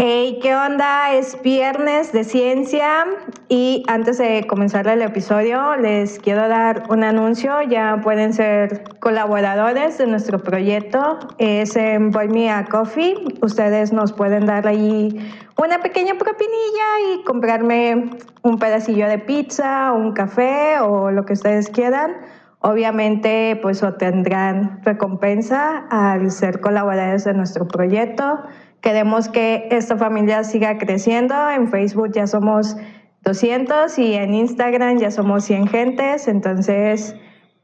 Hey, ¿qué onda? Es viernes de ciencia y antes de comenzar el episodio les quiero dar un anuncio. Ya pueden ser colaboradores de nuestro proyecto. Es en Boy Me a Coffee. Ustedes nos pueden dar ahí una pequeña propinilla y comprarme un pedacillo de pizza, un café o lo que ustedes quieran. Obviamente, pues obtendrán recompensa al ser colaboradores de nuestro proyecto. Queremos que esta familia siga creciendo. En Facebook ya somos 200 y en Instagram ya somos 100 gentes. Entonces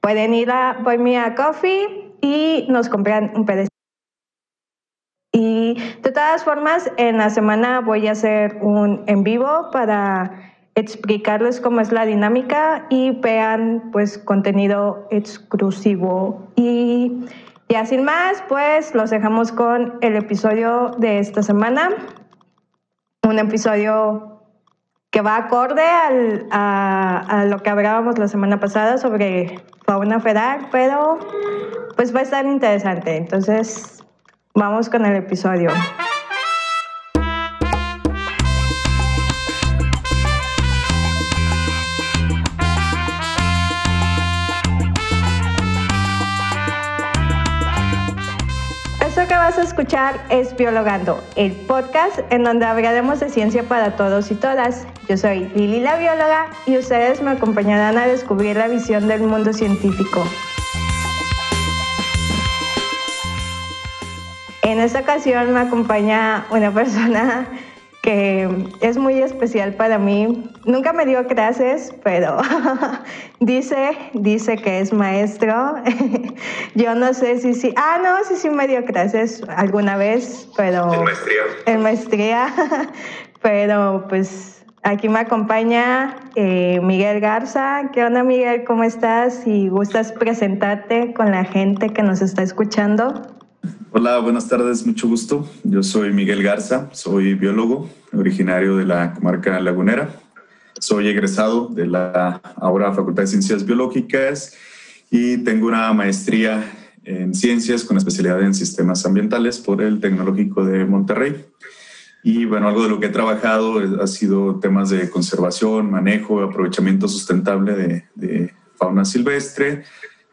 pueden ir a Boy Me a Coffee y nos compran un pedacito. Y de todas formas, en la semana voy a hacer un en vivo para explicarles cómo es la dinámica y vean pues contenido exclusivo. Y ya sin más, pues los dejamos con el episodio de esta semana. Un episodio que va acorde al, a, lo que hablábamos la semana pasada sobre fauna feral, pero pues va a estar interesante. Entonces, vamos con el episodio. Vas a escuchar es Biologando, el podcast en donde hablaremos de ciencia para todos y todas. Yo soy Lili la bióloga y ustedes me acompañarán a descubrir la visión del mundo científico. En esta ocasión me acompaña una persona que es muy especial para mí. Nunca me dio clases, pero dice, dice que es maestro. Yo no sé si sí. Ah, no, sí, sí me dio clases alguna vez, pero... En maestría. En maestría, pero pues aquí me acompaña eh, Miguel Garza. ¿Qué onda, Miguel? ¿Cómo estás? Si gustas presentarte con la gente que nos está escuchando. Hola, buenas tardes, mucho gusto. Yo soy Miguel Garza, soy biólogo, originario de la comarca lagunera. Soy egresado de la ahora Facultad de Ciencias Biológicas y tengo una maestría en ciencias con especialidad en sistemas ambientales por el Tecnológico de Monterrey. Y bueno, algo de lo que he trabajado ha sido temas de conservación, manejo, aprovechamiento sustentable de, de fauna silvestre,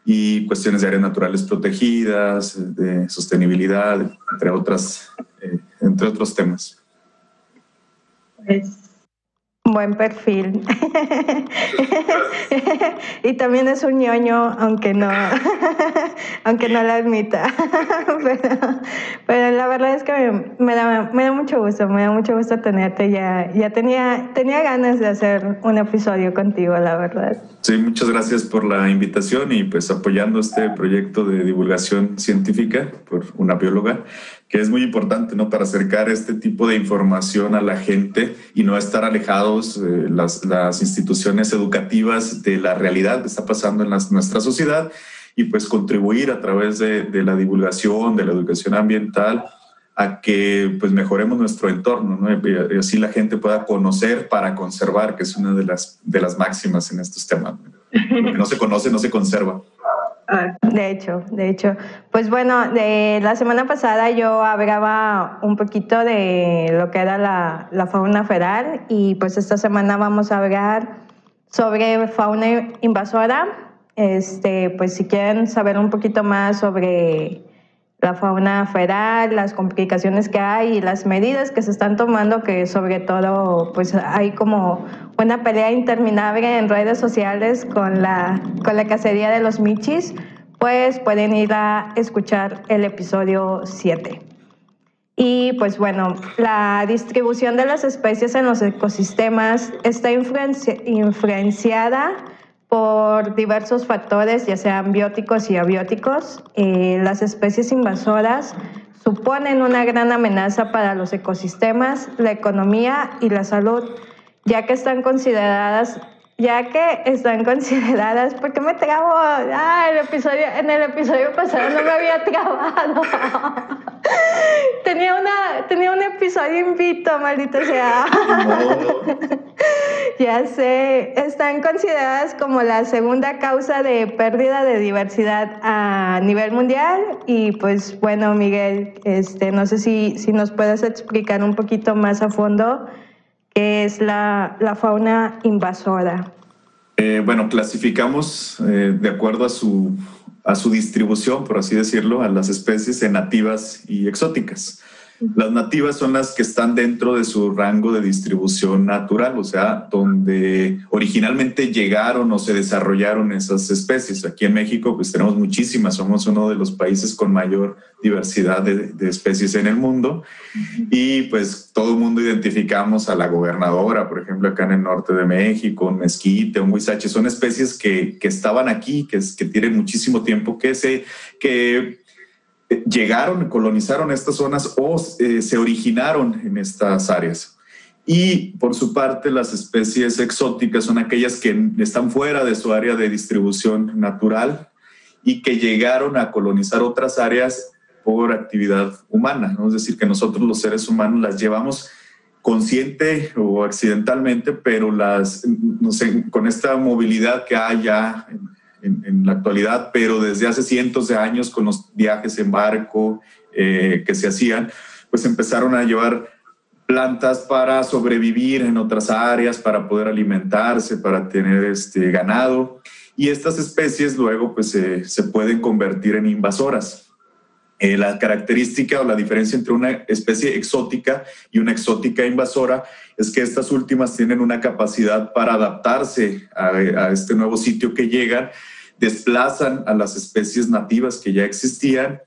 y cuestiones de áreas naturales protegidas, de sostenibilidad, entre, otras, eh, entre otros temas. Pues Buen perfil. y también es un ñoño, aunque no, aunque no lo admita. pero, la verdad es que me, da, me da mucho gusto, me da mucho gusto tenerte. Ya, ya tenía, tenía ganas de hacer un episodio contigo, la verdad. Sí, muchas gracias por la invitación y pues apoyando este proyecto de divulgación científica por una bióloga que es muy importante ¿no? para acercar este tipo de información a la gente y no estar alejados eh, las, las, instituciones educativas de la realidad que está pasando en nuestra sociedad y pues contribuir a través de, de, la divulgación, de la educación ambiental, a que pues mejoremos nuestro entorno ¿no? y así la gente pueda conocer para conservar, que es una de las, de las máximas en estos temas. Lo que no se conoce no se conserva. De hecho, de hecho. Pues bueno, de la semana pasada yo hablaba un poquito de lo que era la, fauna feral y pues esta semana vamos a hablar sobre fauna invasora. Este, pues si quieren saber un poquito más sobre la fauna feral, las complicaciones que hay y las medidas que se están tomando, que sobre todo pues hay como una pelea interminable en redes sociales con la, con la cacería de los michis, pues pueden ir a escuchar el episodio 7. Y pues bueno, la distribución de las especies en los ecosistemas está influenciada por diversos factores, ya sean bióticos y abióticos. Eh, las especies invasoras suponen una gran amenaza para los ecosistemas, la economía y la salud, ya que están consideradas ya que están consideradas, ¿por qué me trabo? Ah, el episodio, en el episodio pasado no me había trabado. tenía, una, tenía un episodio invito, maldito sea. ya sé, están consideradas como la segunda causa de pérdida de diversidad a nivel mundial y pues bueno, Miguel, este, no sé si, si nos puedes explicar un poquito más a fondo qué es la, la fauna invasora. Eh, bueno, clasificamos eh, de acuerdo a su, a su distribución, por así decirlo, a las especies en nativas y exóticas. Las nativas son las que están dentro de su rango de distribución natural, o sea, donde originalmente llegaron o se desarrollaron esas especies. Aquí en México, pues tenemos muchísimas, somos uno de los países con mayor diversidad de, especies en el mundo. Y pues todo el mundo identificamos a la gobernadora, por ejemplo, acá en el norte de México, un mezquite, un huizache, son especies que, que estaban aquí, que, que tienen muchísimo tiempo, que se, que llegaron, colonizaron estas zonas o eh, se originaron en estas áreas. Y por su parte, las especies exóticas son aquellas que están fuera de su área de distribución natural y que llegaron a colonizar otras áreas por actividad humana. Es decir, que nosotros los seres humanos las llevamos consciente o accidentalmente, pero las, no sé, con esta movilidad que hay ya en, la actualidad, pero desde hace cientos de años con los viajes en barco eh, que se hacían, pues empezaron a llevar plantas para sobrevivir en otras áreas, para poder alimentarse, para tener este ganado. Y estas especies luego pues se pueden convertir en invasoras. Eh, la característica o la diferencia entre una especie exótica y una exótica invasora es que estas últimas tienen una capacidad para adaptarse a, a este nuevo sitio que llegan desplazan a las especies nativas que ya existían,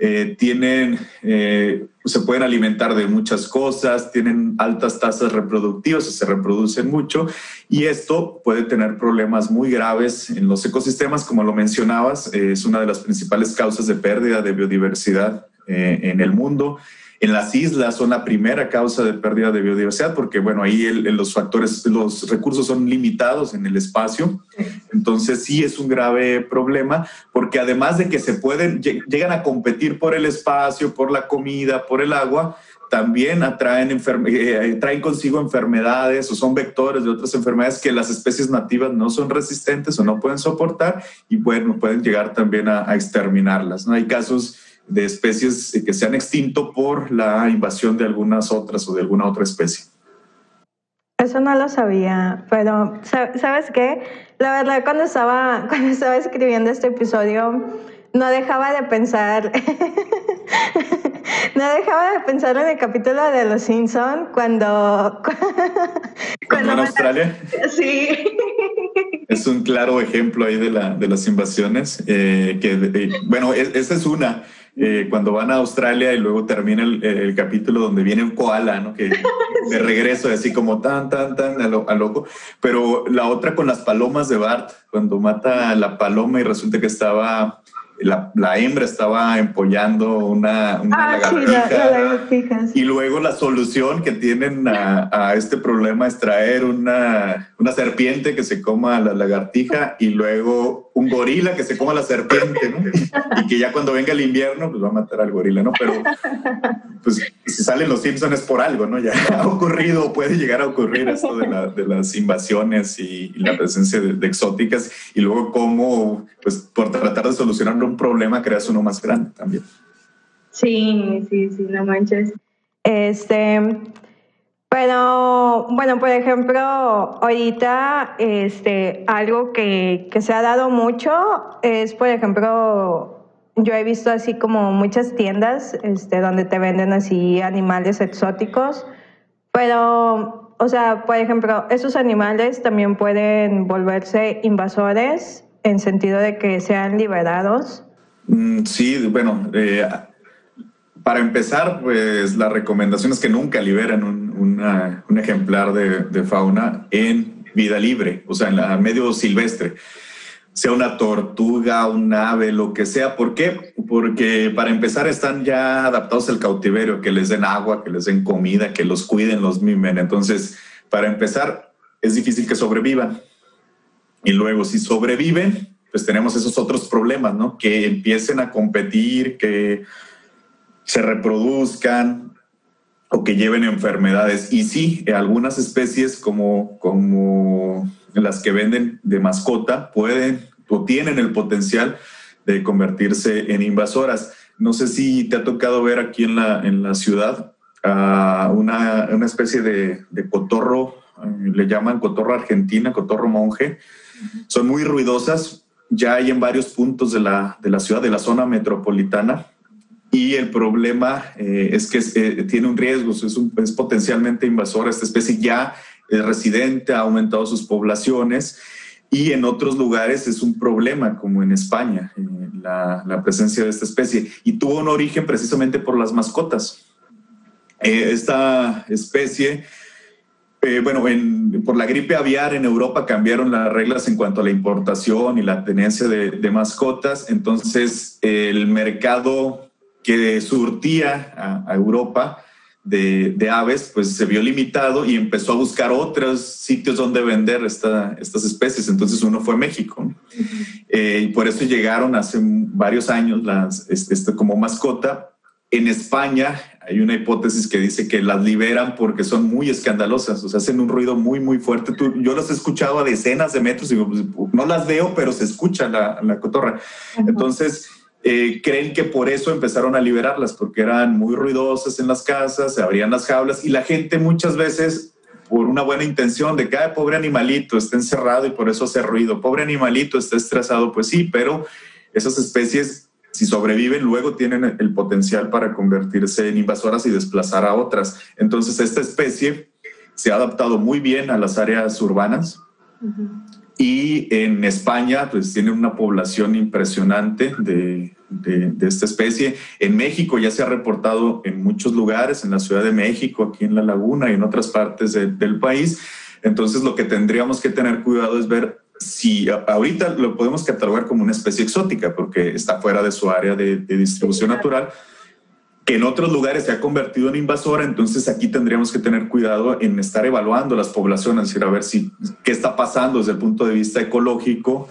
eh, tienen, eh, se pueden alimentar de muchas cosas, tienen altas tasas reproductivas, se reproducen mucho y esto puede tener problemas muy graves en los ecosistemas, como lo mencionabas, eh, es una de las principales causas de pérdida de biodiversidad en el mundo. En las islas son la primera causa de pérdida de biodiversidad porque, bueno, ahí los factores, los recursos son limitados en el espacio. Entonces sí es un grave problema porque además de que se pueden, llegan a competir por el espacio, por la comida, por el agua, también atraen, eh, traen consigo enfermedades o son vectores de otras enfermedades que las especies nativas no son resistentes o no pueden soportar y bueno, pueden llegar también a, a exterminarlas. ¿no? Hay casos de especies que se han extinto por la invasión de algunas otras o de alguna otra especie. Eso no lo sabía, pero ¿sabes qué? La verdad, cuando estaba, cuando estaba escribiendo este episodio, no dejaba de pensar, no dejaba de pensar en el capítulo de Los Simpson cuando... cuando en Australia? Sí. Es un claro ejemplo ahí de, la, de las invasiones, eh, que, eh, bueno, e, esa es una. Eh, cuando van a Australia y luego termina el, capítulo donde viene un koala, ¿no? Que de regreso, así como tan, tan, tan a, lo, a, loco. Pero la otra con las palomas de Bart, cuando mata a la paloma y resulta que estaba la, la, hembra estaba empollando una, una ah, lagartija. Y luego la solución que tienen a, a, este problema es traer una, una serpiente que se coma a la lagartija y luego un gorila que se coma la serpiente, ¿no? Y que ya cuando venga el invierno, pues va a matar al gorila, ¿no? Pero pues si salen los Simpsons por algo, ¿no? Ya ha ocurrido, puede llegar a ocurrir esto de, la, de las invasiones y, la presencia de, de, exóticas y luego cómo, pues por tratar de solucionarlo un problema creas uno más grande también. Sí, sí, sí, no manches. Este, pero, bueno, por ejemplo, ahorita este, algo que, que se ha dado mucho es, por ejemplo, yo he visto así como muchas tiendas este, donde te venden así animales exóticos, pero, o sea, por ejemplo, esos animales también pueden volverse invasores en sentido de que sean liberados. Mm, sí, bueno, eh, para empezar, pues la recomendación es que nunca liberen un, un ejemplar de, fauna en vida libre, o sea, en la medio silvestre, sea una tortuga, un ave, lo que sea. ¿Por qué? Porque para empezar están ya adaptados al cautiverio, que les den agua, que les den comida, que los cuiden, los mimen. Entonces, para empezar, es difícil que sobrevivan. Y luego, si sobreviven, pues tenemos esos otros problemas, ¿no? Que empiecen a competir, que se reproduzcan. O que lleven enfermedades. Y sí, algunas especies como, como las que venden de mascota pueden o tienen el potencial de convertirse en invasoras. No sé si te ha tocado ver aquí en la, en la ciudad uh, una, una, especie de, de cotorro, uh, le llaman cotorro argentina, cotorro monje. Son muy ruidosas, ya hay en varios puntos de la, de la ciudad, de la zona metropolitana, y el problema eh, es que eh, tiene un riesgo, es, un, es, potencialmente invasora. Esta especie ya es residente, ha aumentado sus poblaciones y en otros lugares es un problema, como en España, eh, la, la, presencia de esta especie. Y tuvo un origen precisamente por las mascotas. esta especie eh, bueno, por la gripe aviar en Europa cambiaron las reglas en cuanto a la importación y la tenencia de, mascotas. Entonces, el mercado que surtía a, Europa de, aves, pues se vio limitado y empezó a buscar otros sitios donde vender estas especies. Entonces, uno fue México. Eh, y por eso llegaron hace varios años las, este, este, como mascota. En España hay una hipótesis que dice que las liberan porque son muy escandalosas, o sea, hacen un ruido muy, muy fuerte. yo las he escuchado a decenas de metros y pues, no las veo, pero se escucha la, la cotorra. Entonces, eh, creen que por eso empezaron a liberarlas, porque eran muy ruidosas en las casas, se abrían las jaulas y la gente muchas veces por una buena intención de que, Ay, pobre animalito, está encerrado y por eso hace ruido, pobre animalito, está estresado, pues sí, pero esas especies si sobreviven, luego tienen el potencial para convertirse en invasoras y desplazar a otras. Entonces, esta especie se ha adaptado muy bien a las áreas urbanas. Y en España, pues tiene una población impresionante de, de, esta especie. En México ya se ha reportado en muchos lugares, en la Ciudad de México, aquí en La Laguna y en otras partes del país. Entonces, lo que tendríamos que tener cuidado es ver si ahorita lo podemos catalogar como una especie exótica porque está fuera de su área de, distribución natural, que en otros lugares se ha convertido en invasora, entonces aquí tendríamos que tener cuidado en estar evaluando las poblaciones, y a ver si qué está pasando desde el punto de vista ecológico,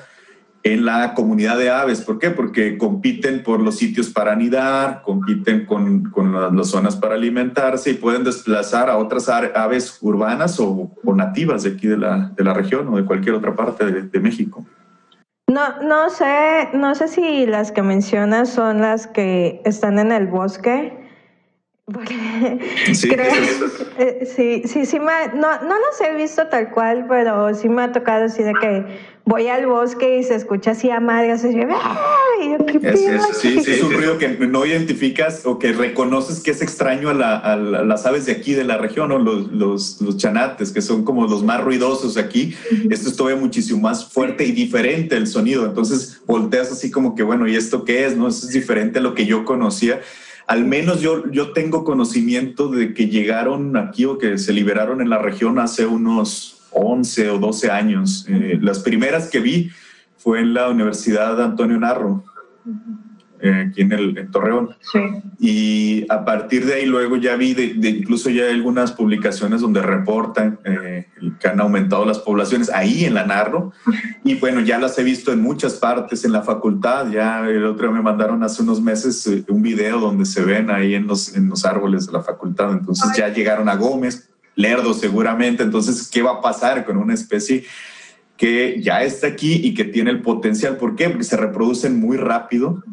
en la comunidad de aves. ¿Por qué? Porque compiten por los sitios para anidar, compiten con, con las, zonas para alimentarse y pueden desplazar a otras aves urbanas o, nativas de aquí de la, de la, región o de cualquier otra parte de, de, México. No, no sé, no sé si las que mencionas son las que están en el bosque sí, creo, eh, sí, sí, sí, me, no, no los he visto tal cual, pero sí me ha tocado así de que voy al bosque y se escucha así a madre, se sí, sí, es un ruido que no identificas o que reconoces que es extraño a, la, a, las aves de aquí de la región, o los, los, los, chanates, que son como los más ruidosos aquí. Esto es todavía muchísimo más fuerte y diferente el sonido. Entonces volteas así como que, bueno, ¿y esto qué es? ¿No? Eso es diferente a lo que yo conocía al menos yo, yo tengo conocimiento de que llegaron aquí o que se liberaron en la región hace unos 11 o 12 años. Eh, las primeras que vi fue en la Universidad Antonio Narro. Eh, aquí en, el, en Torreón. Sí. Y a partir de ahí luego ya vi, de, incluso ya hay algunas publicaciones donde reportan eh, que han aumentado las poblaciones ahí en la Narro. Y bueno, ya las he visto en muchas partes en la facultad. Ya el otro día me mandaron hace unos meses eh, un video donde se ven ahí en los, en los árboles de la facultad. Entonces ya llegaron a Gómez, Lerdo seguramente. Entonces, ¿qué va a pasar con una especie? Que ya está aquí y que tiene el potencial. ¿Por qué? Porque se reproducen muy rápido,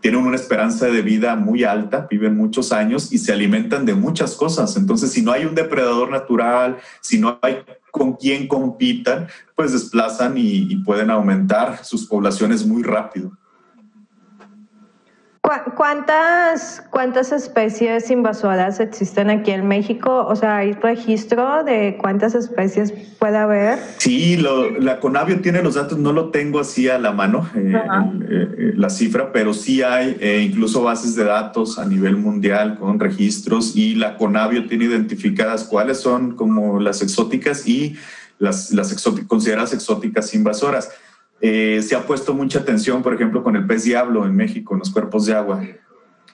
tienen una esperanza de vida muy alta, viven muchos años y se alimentan de muchas cosas. Entonces, si no hay un depredador natural, si no hay con quien compitan, pues desplazan y, y pueden aumentar sus poblaciones muy rápido. ¿Cuántas, ¿Cuántas especies invasoras existen aquí en México? O sea, ¿hay registro de cuántas especies puede haber? Sí, la Conavio tiene los datos, no lo tengo así a la mano, eh, eh, la cifra, pero sí hay eh, incluso bases de datos a nivel mundial con registros y la Conavio tiene identificadas cuáles son como las exóticas y las, las consideradas exóticas invasoras. Eh, se ha puesto mucha atención, por ejemplo, con el pez diablo en México, en los cuerpos de agua,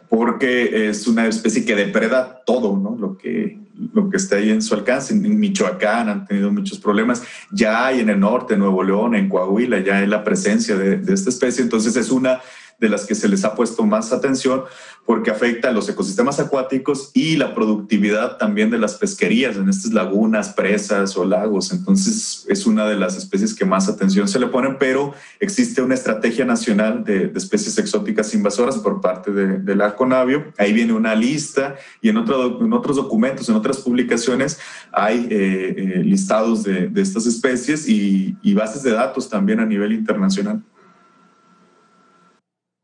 porque es una especie que depreda todo, ¿no? Lo que, lo que está ahí en su alcance. En Michoacán han tenido muchos problemas. Ya hay en el norte, en Nuevo León, en Coahuila, ya hay la presencia de, esta especie. Entonces es una de las que se les ha puesto más atención porque afecta a los ecosistemas acuáticos y la productividad también de las pesquerías en estas lagunas, presas o lagos. Entonces es una de las especies que más atención se le ponen, pero existe una estrategia nacional de, especies exóticas invasoras por parte de, la Conavio. Ahí viene una lista y en otros documentos, en otras publicaciones hay eh, eh, listados de, estas especies y bases de datos también a nivel internacional.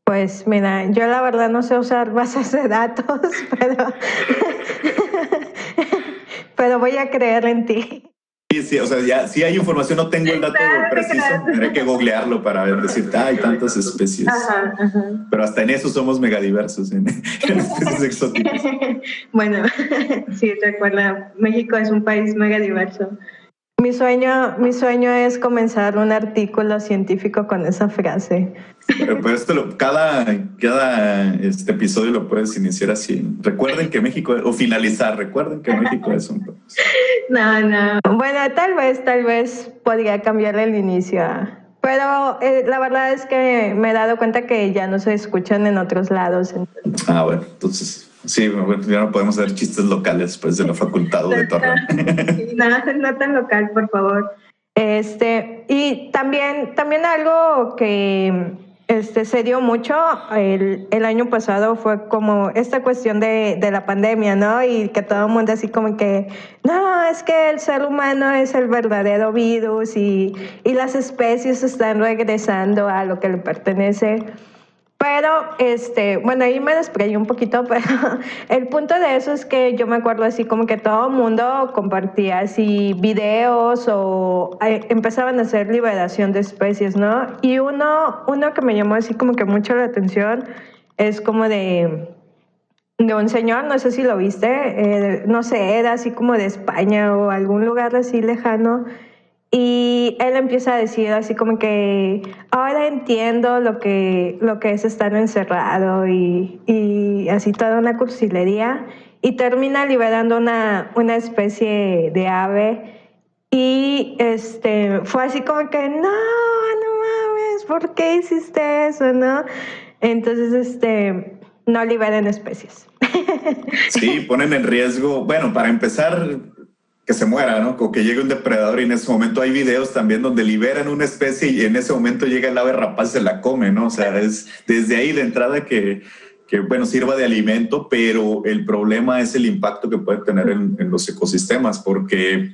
Pues mira, yo la verdad no sé usar bases de datos, pero, pero voy a creer en ti. Sí, sí, o sea, ya si hay información, no tengo el dato preciso, tendré que googlearlo para ver, decirte, hay tantas especies. Pero hasta en eso somos megadiversos, en, en especies exóticas. bueno, sí, recuerda, México es un país megadiverso. Mi sueño, mi sueño es comenzar un artículo científico con esa frase. Pues esto cada, cada este episodio lo puedes iniciar así. Recuerden que México, o finalizar, recuerden que México es un. No, no. Bueno, tal vez, tal vez podría cambiar el inicio. Pero eh, la verdad es que me he dado cuenta que ya no se escuchan en otros lados. Ah, bueno, entonces Sí, ya no podemos hacer chistes locales pues de la facultad o de Torreón. no, no tan local, por favor. Este, y también, también algo que este, se dio mucho el, el año pasado fue como esta cuestión de, de, la pandemia, ¿no? Y que todo el mundo así como que, no, es que el ser humano es el verdadero virus y, y las especies están regresando a lo que le pertenece. Pero, este, bueno, ahí me desprendí un poquito, pero el punto de eso es que yo me acuerdo así como que todo el mundo compartía así videos o eh, empezaban a hacer liberación de especies, ¿no? Y uno, uno que me llamó así como que mucho la atención es como de, de un señor, no sé si lo viste, eh, no sé, era así como de España o algún lugar así lejano y él empieza a decir así como que ahora entiendo lo que, lo que es estar encerrado y, y así toda una cursilería. Y termina liberando una, una especie de ave. Y este, fue así como que, no, no mames, ¿por qué hiciste eso? ¿No? Entonces, este, no liberen especies. Sí, ponen en riesgo, bueno, para empezar, que se muera, ¿no? O que llegue un depredador y en ese momento hay videos también donde liberan una especie y en ese momento llega el ave rapaz y se la come, ¿no? O sea, es desde ahí de entrada que, que bueno, sirva de alimento, pero el problema es el impacto que puede tener en, los ecosistemas, porque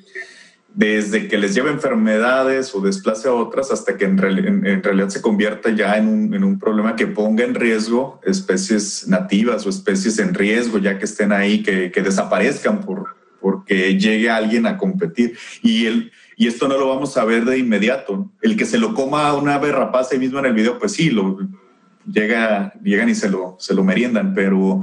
desde que les lleva enfermedades o desplace a otras hasta que en, realidad se convierta ya en un, en un, problema que ponga en riesgo especies nativas o especies en riesgo ya que estén ahí, que, que desaparezcan por, porque llegue alguien a competir. Y, el, y esto no lo vamos a ver de inmediato. El que se lo coma a una ave rapaz ahí mismo en el video, pues sí, lo, llega, llegan y se lo, se lo meriendan, pero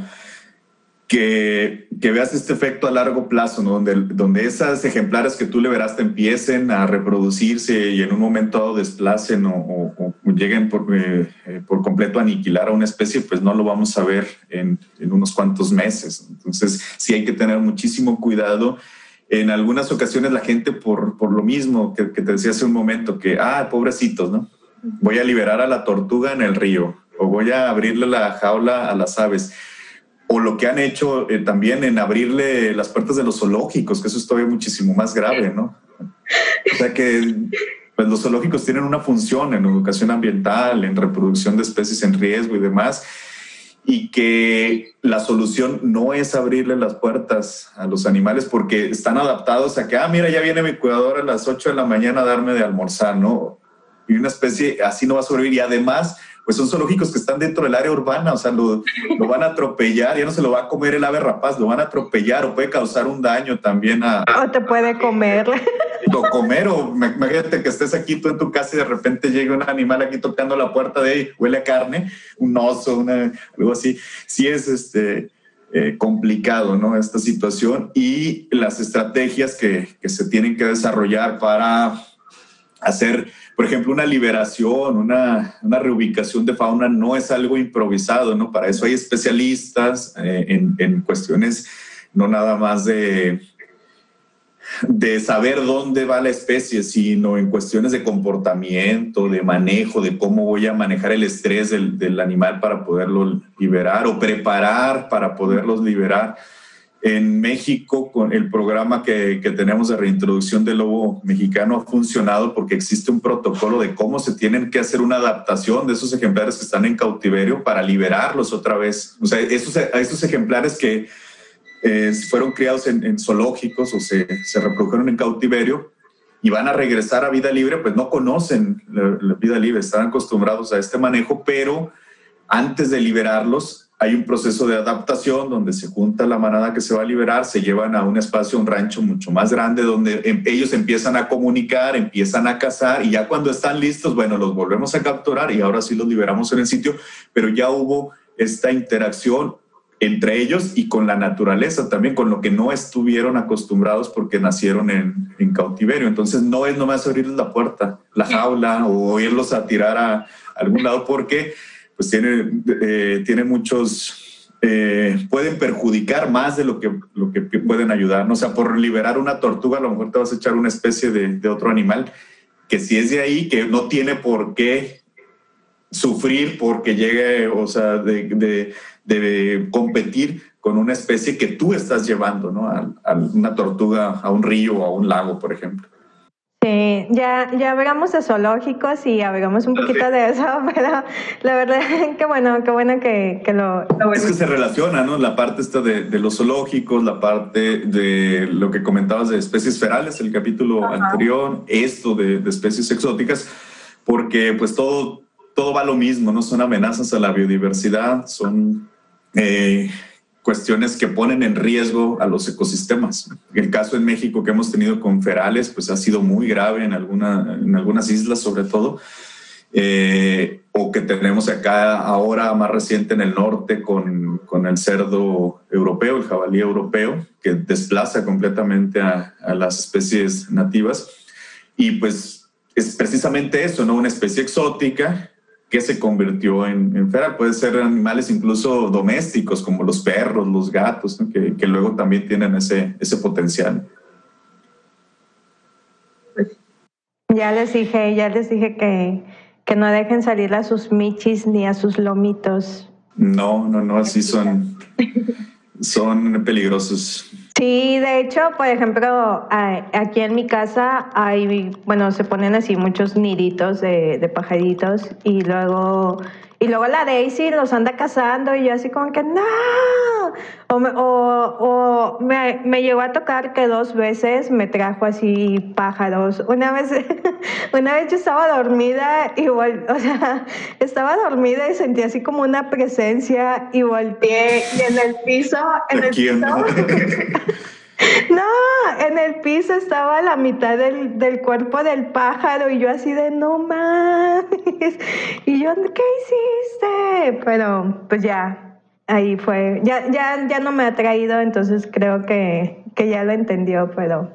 que, que, veas este efecto a largo plazo, ¿no? donde, donde esas ejemplares que tú le verás te empiecen a reproducirse y en un momento dado desplacen o, lleguen por, eh, eh, por, completo a aniquilar a una especie, pues no lo vamos a ver en, en, unos cuantos meses. Entonces sí hay que tener muchísimo cuidado. En algunas ocasiones la gente por, por lo mismo que, que te decía hace un momento, que, ah, pobrecitos, ¿no? Voy a liberar a la tortuga en el río o voy a abrirle la jaula a las aves o lo que han hecho eh, también en abrirle las puertas de los zoológicos, que eso es todavía muchísimo más grave, ¿no? O sea que pues, los zoológicos tienen una función en educación ambiental, en reproducción de especies en riesgo y demás, y que la solución no es abrirle las puertas a los animales porque están adaptados a que, ah, mira, ya viene mi cuidador a las 8 de la mañana a darme de almorzar, ¿no? Y una especie así no va a sobrevivir. Y además, pues son zoológicos que están dentro del área urbana, o sea, lo, lo, van a atropellar, ya no se lo va a comer el ave rapaz, lo van a atropellar o puede causar un daño también a... O te puede comer. O comer, o imagínate que estés aquí tú en tu casa y de repente llega un animal aquí tocando la puerta de ahí, huele a carne, un oso, una, algo así. Sí es este... Eh, complicado, ¿no? Esta situación y las estrategias que, que se tienen que desarrollar para hacer por ejemplo, una liberación, una, una, reubicación de fauna no es algo improvisado, ¿no? Para eso hay especialistas eh, en, en, cuestiones no nada más de, de saber dónde va la especie, sino en cuestiones de comportamiento, de manejo, de cómo voy a manejar el estrés del, del animal para poderlo liberar o preparar para poderlos liberar. En México, con el programa que, que, tenemos de reintroducción del lobo mexicano ha funcionado porque existe un protocolo de cómo se tienen que hacer una adaptación de esos ejemplares que están en cautiverio para liberarlos otra vez. O sea, esos, ejemplares que eh, fueron criados en, zoológicos o se, se, reprodujeron en cautiverio y van a regresar a vida libre, pues no conocen la, la vida libre, están acostumbrados a este manejo, pero antes de liberarlos hay un proceso de adaptación donde se junta la manada que se va a liberar, se llevan a un espacio, un rancho mucho más grande, donde em, ellos empiezan a comunicar, empiezan a cazar y ya cuando están listos, bueno, los volvemos a capturar y ahora sí los liberamos en el sitio, pero ya hubo esta interacción entre ellos y con la naturaleza también, con lo que no estuvieron acostumbrados porque nacieron en, en cautiverio. Entonces no es nomás abrirles la puerta, la jaula o irlos a tirar a algún lado porque pues tiene, eh, tiene muchos, eh, pueden perjudicar más de lo que, lo que pueden ayudar. O sea, por liberar una tortuga, a lo mejor te vas a echar una especie de, otro animal que si es de ahí, que no tiene por qué sufrir porque llegue, o sea, de, de, competir con una especie que tú estás llevando, ¿no? A, una tortuga a un río o a un lago, por ejemplo. Sí, ya, ya hablamos de zoológicos y hablamos un poquito de eso, pero la verdad, qué bueno, qué bueno que, que lo, lo, Es que se relaciona, ¿no? La parte esta de, de, los zoológicos, la parte de lo que comentabas de especies ferales, el capítulo Ajá. anterior, esto de, de, especies exóticas, porque pues todo, todo va lo mismo, ¿no? Son amenazas a la biodiversidad, son... Eh, cuestiones que ponen en riesgo a los ecosistemas. El caso en México que hemos tenido con ferales, pues ha sido muy grave en, alguna, en algunas islas sobre todo, eh, o que tenemos acá ahora más reciente en el norte con, con, el cerdo europeo, el jabalí europeo, que desplaza completamente a, a las especies nativas. Y pues es precisamente eso, ¿no? Una especie exótica que se convirtió en, en, feral. Puede ser animales incluso domésticos, como los perros, los gatos, ¿no? que, que, luego también tienen ese, ese potencial. Ya les dije, ya les dije que, que no dejen salir a sus michis ni a sus lomitos. No, no, no, así son, son peligrosos. Sí, de hecho, por ejemplo, aquí en mi casa hay, bueno, se ponen así muchos niditos de, de pajaritos y luego y luego la Daisy los anda cazando y yo así como que no. O, me, o, o me, me, llegó a tocar que dos veces me trajo así pájaros. Una vez, una vez yo estaba dormida y vol, o sea, estaba dormida y sentí así como una presencia y volteé y en el piso, en el piso. No, en el piso estaba la mitad del, del, cuerpo del pájaro y yo así de no mames. Y yo, ¿qué hiciste? Pero pues ya, ahí fue. Ya, ya, ya no me ha traído, entonces creo que, que ya lo entendió, pero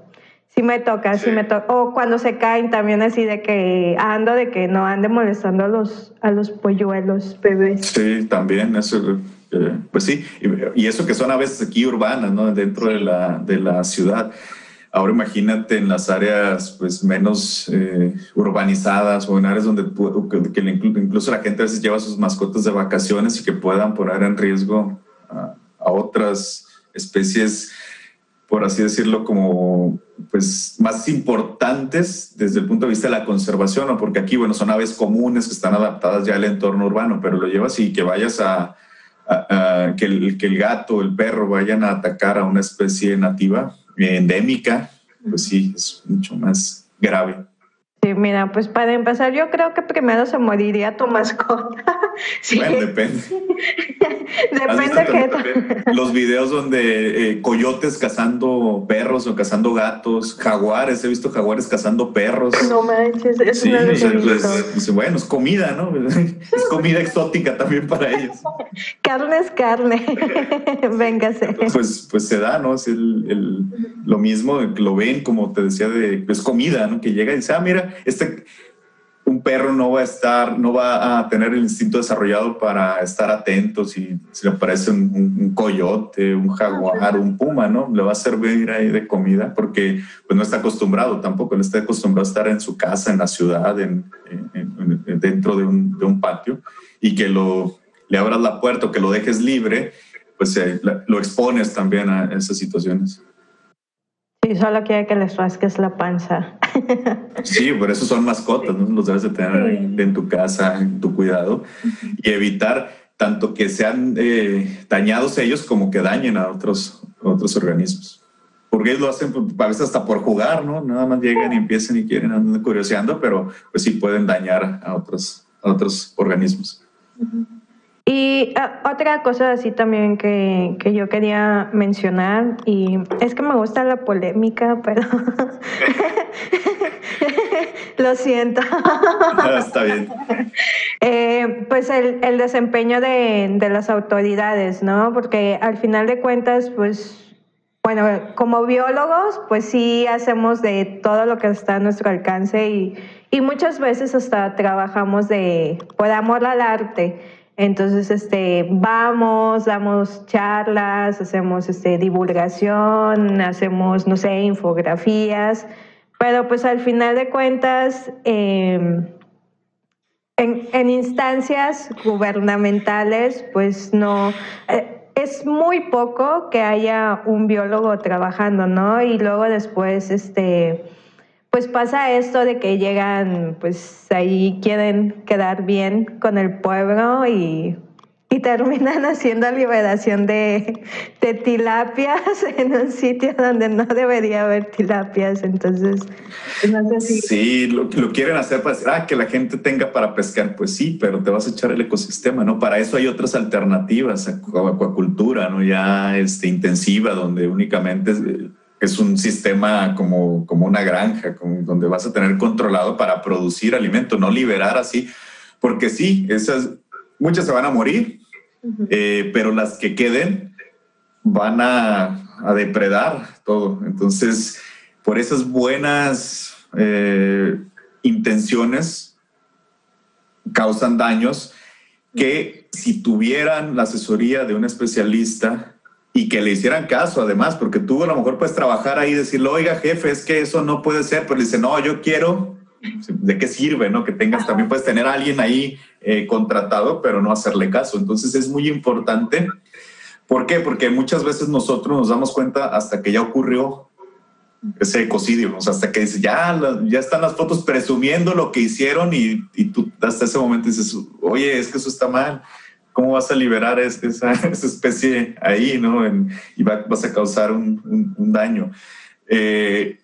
sí me toca, sí, sí me toca. O cuando se caen también así de que ando, de que no ande molestando a los, a los polluelos bebés. Sí, también, eso eh, pues sí, y, eso que son a veces aquí urbanas, ¿no? Dentro de la, de la ciudad. Ahora imagínate en las áreas pues menos eh, urbanizadas o en áreas donde que, incluso la gente a veces lleva sus mascotas de vacaciones y que puedan poner en riesgo a, a otras especies, por así decirlo, como pues más importantes desde el punto de vista de la conservación, ¿no? porque aquí, bueno, son aves comunes que están adaptadas ya al entorno urbano, pero lo llevas y que vayas a, que, el, que el gato, el perro vayan a atacar a una especie nativa endémica, pues sí, es mucho más grave. Sí, mira, pues para empezar, yo creo que primero se moriría tu mascota. Sí. Bueno, depende. depende que Los videos donde eh, coyotes cazando perros o cazando gatos, jaguares, he visto jaguares cazando perros. No manches, eso sí, no o sea, pues, pues, bueno, es comida, ¿no? Es comida exótica también para ellos. carne es carne. Véngase. Pues, pues se da, ¿no? Es el, el, lo mismo, lo ven, como te decía, de, es comida, ¿no? Que llega y dice, ah, mira, este, un, perro no va a estar, no va a tener el instinto desarrollado para estar atento si, si le aparece un, coyote, un jaguar, un puma, ¿no? Le va a servir ahí de comida porque pues no está acostumbrado tampoco, no está acostumbrado a estar en su casa, en la ciudad, en, dentro de un, de un, patio y que lo, le abras la puerta o que lo dejes libre, pues eh, lo expones también a esas situaciones. Sí, solo quiere que les rasques la panza. Sí, por eso son mascotas, ¿no? Los debes de tener en tu casa, en tu cuidado y evitar tanto que sean eh, dañados ellos como que dañen a otros, otros organismos. Porque ellos lo hacen pues, a veces hasta por jugar, ¿no? Nada más llegan y empiezan y quieren andar curioseando, pero pues sí pueden dañar a otros, a otros organismos. Y ah, otra cosa así también que, que, yo quería mencionar, y es que me gusta la polémica, pero lo siento. Está bien. Eh, pues el, el desempeño de, de, las autoridades, ¿no? Porque al final de cuentas, pues, bueno, como biólogos, pues sí hacemos de todo lo que está a nuestro alcance y, y muchas veces hasta trabajamos de, por amor al arte. Entonces, este, vamos, damos charlas, hacemos este, divulgación, hacemos, no sé, infografías, pero pues al final de cuentas, em, en, instancias gubernamentales, pues no, eh, es muy poco que haya un biólogo trabajando, ¿no? Y luego después, este, pues pasa esto de que llegan, pues ahí quieren quedar bien con el pueblo y, y terminan haciendo liberación de, de, tilapias en un sitio donde no debería haber tilapias. Entonces, pues, no sé si... Sí, lo, lo quieren hacer para decir, ah, que la gente tenga para pescar. Pues sí, pero te vas a echar el ecosistema, ¿no? Para eso hay otras alternativas, acuacultura, ¿no? Ya este, intensiva, donde únicamente es un sistema como, como una granja, como donde vas a tener controlado para producir alimento, no liberar así, porque sí, esas, muchas se van a morir, eh, pero las que queden van a, a, depredar todo. Entonces, por esas buenas eh, intenciones causan daños que si tuvieran la asesoría de un especialista, y que le hicieran caso además, porque tú a lo mejor puedes trabajar ahí y decirle, oiga jefe, es que eso no puede ser, pero le dice, no, yo quiero, ¿de qué sirve? ¿no? Que tengas, también puedes tener a alguien ahí eh, contratado, pero no hacerle caso. Entonces es muy importante. ¿Por qué? Porque muchas veces nosotros nos damos cuenta hasta que ya ocurrió ese ecocidio, o sea, hasta que dice, ya, ya están las fotos presumiendo lo que hicieron y, y tú hasta ese momento dices, oye, es que eso está mal ¿cómo vas a liberar esa, esa especie ahí, ¿no? y vas a causar un, daño. Eh,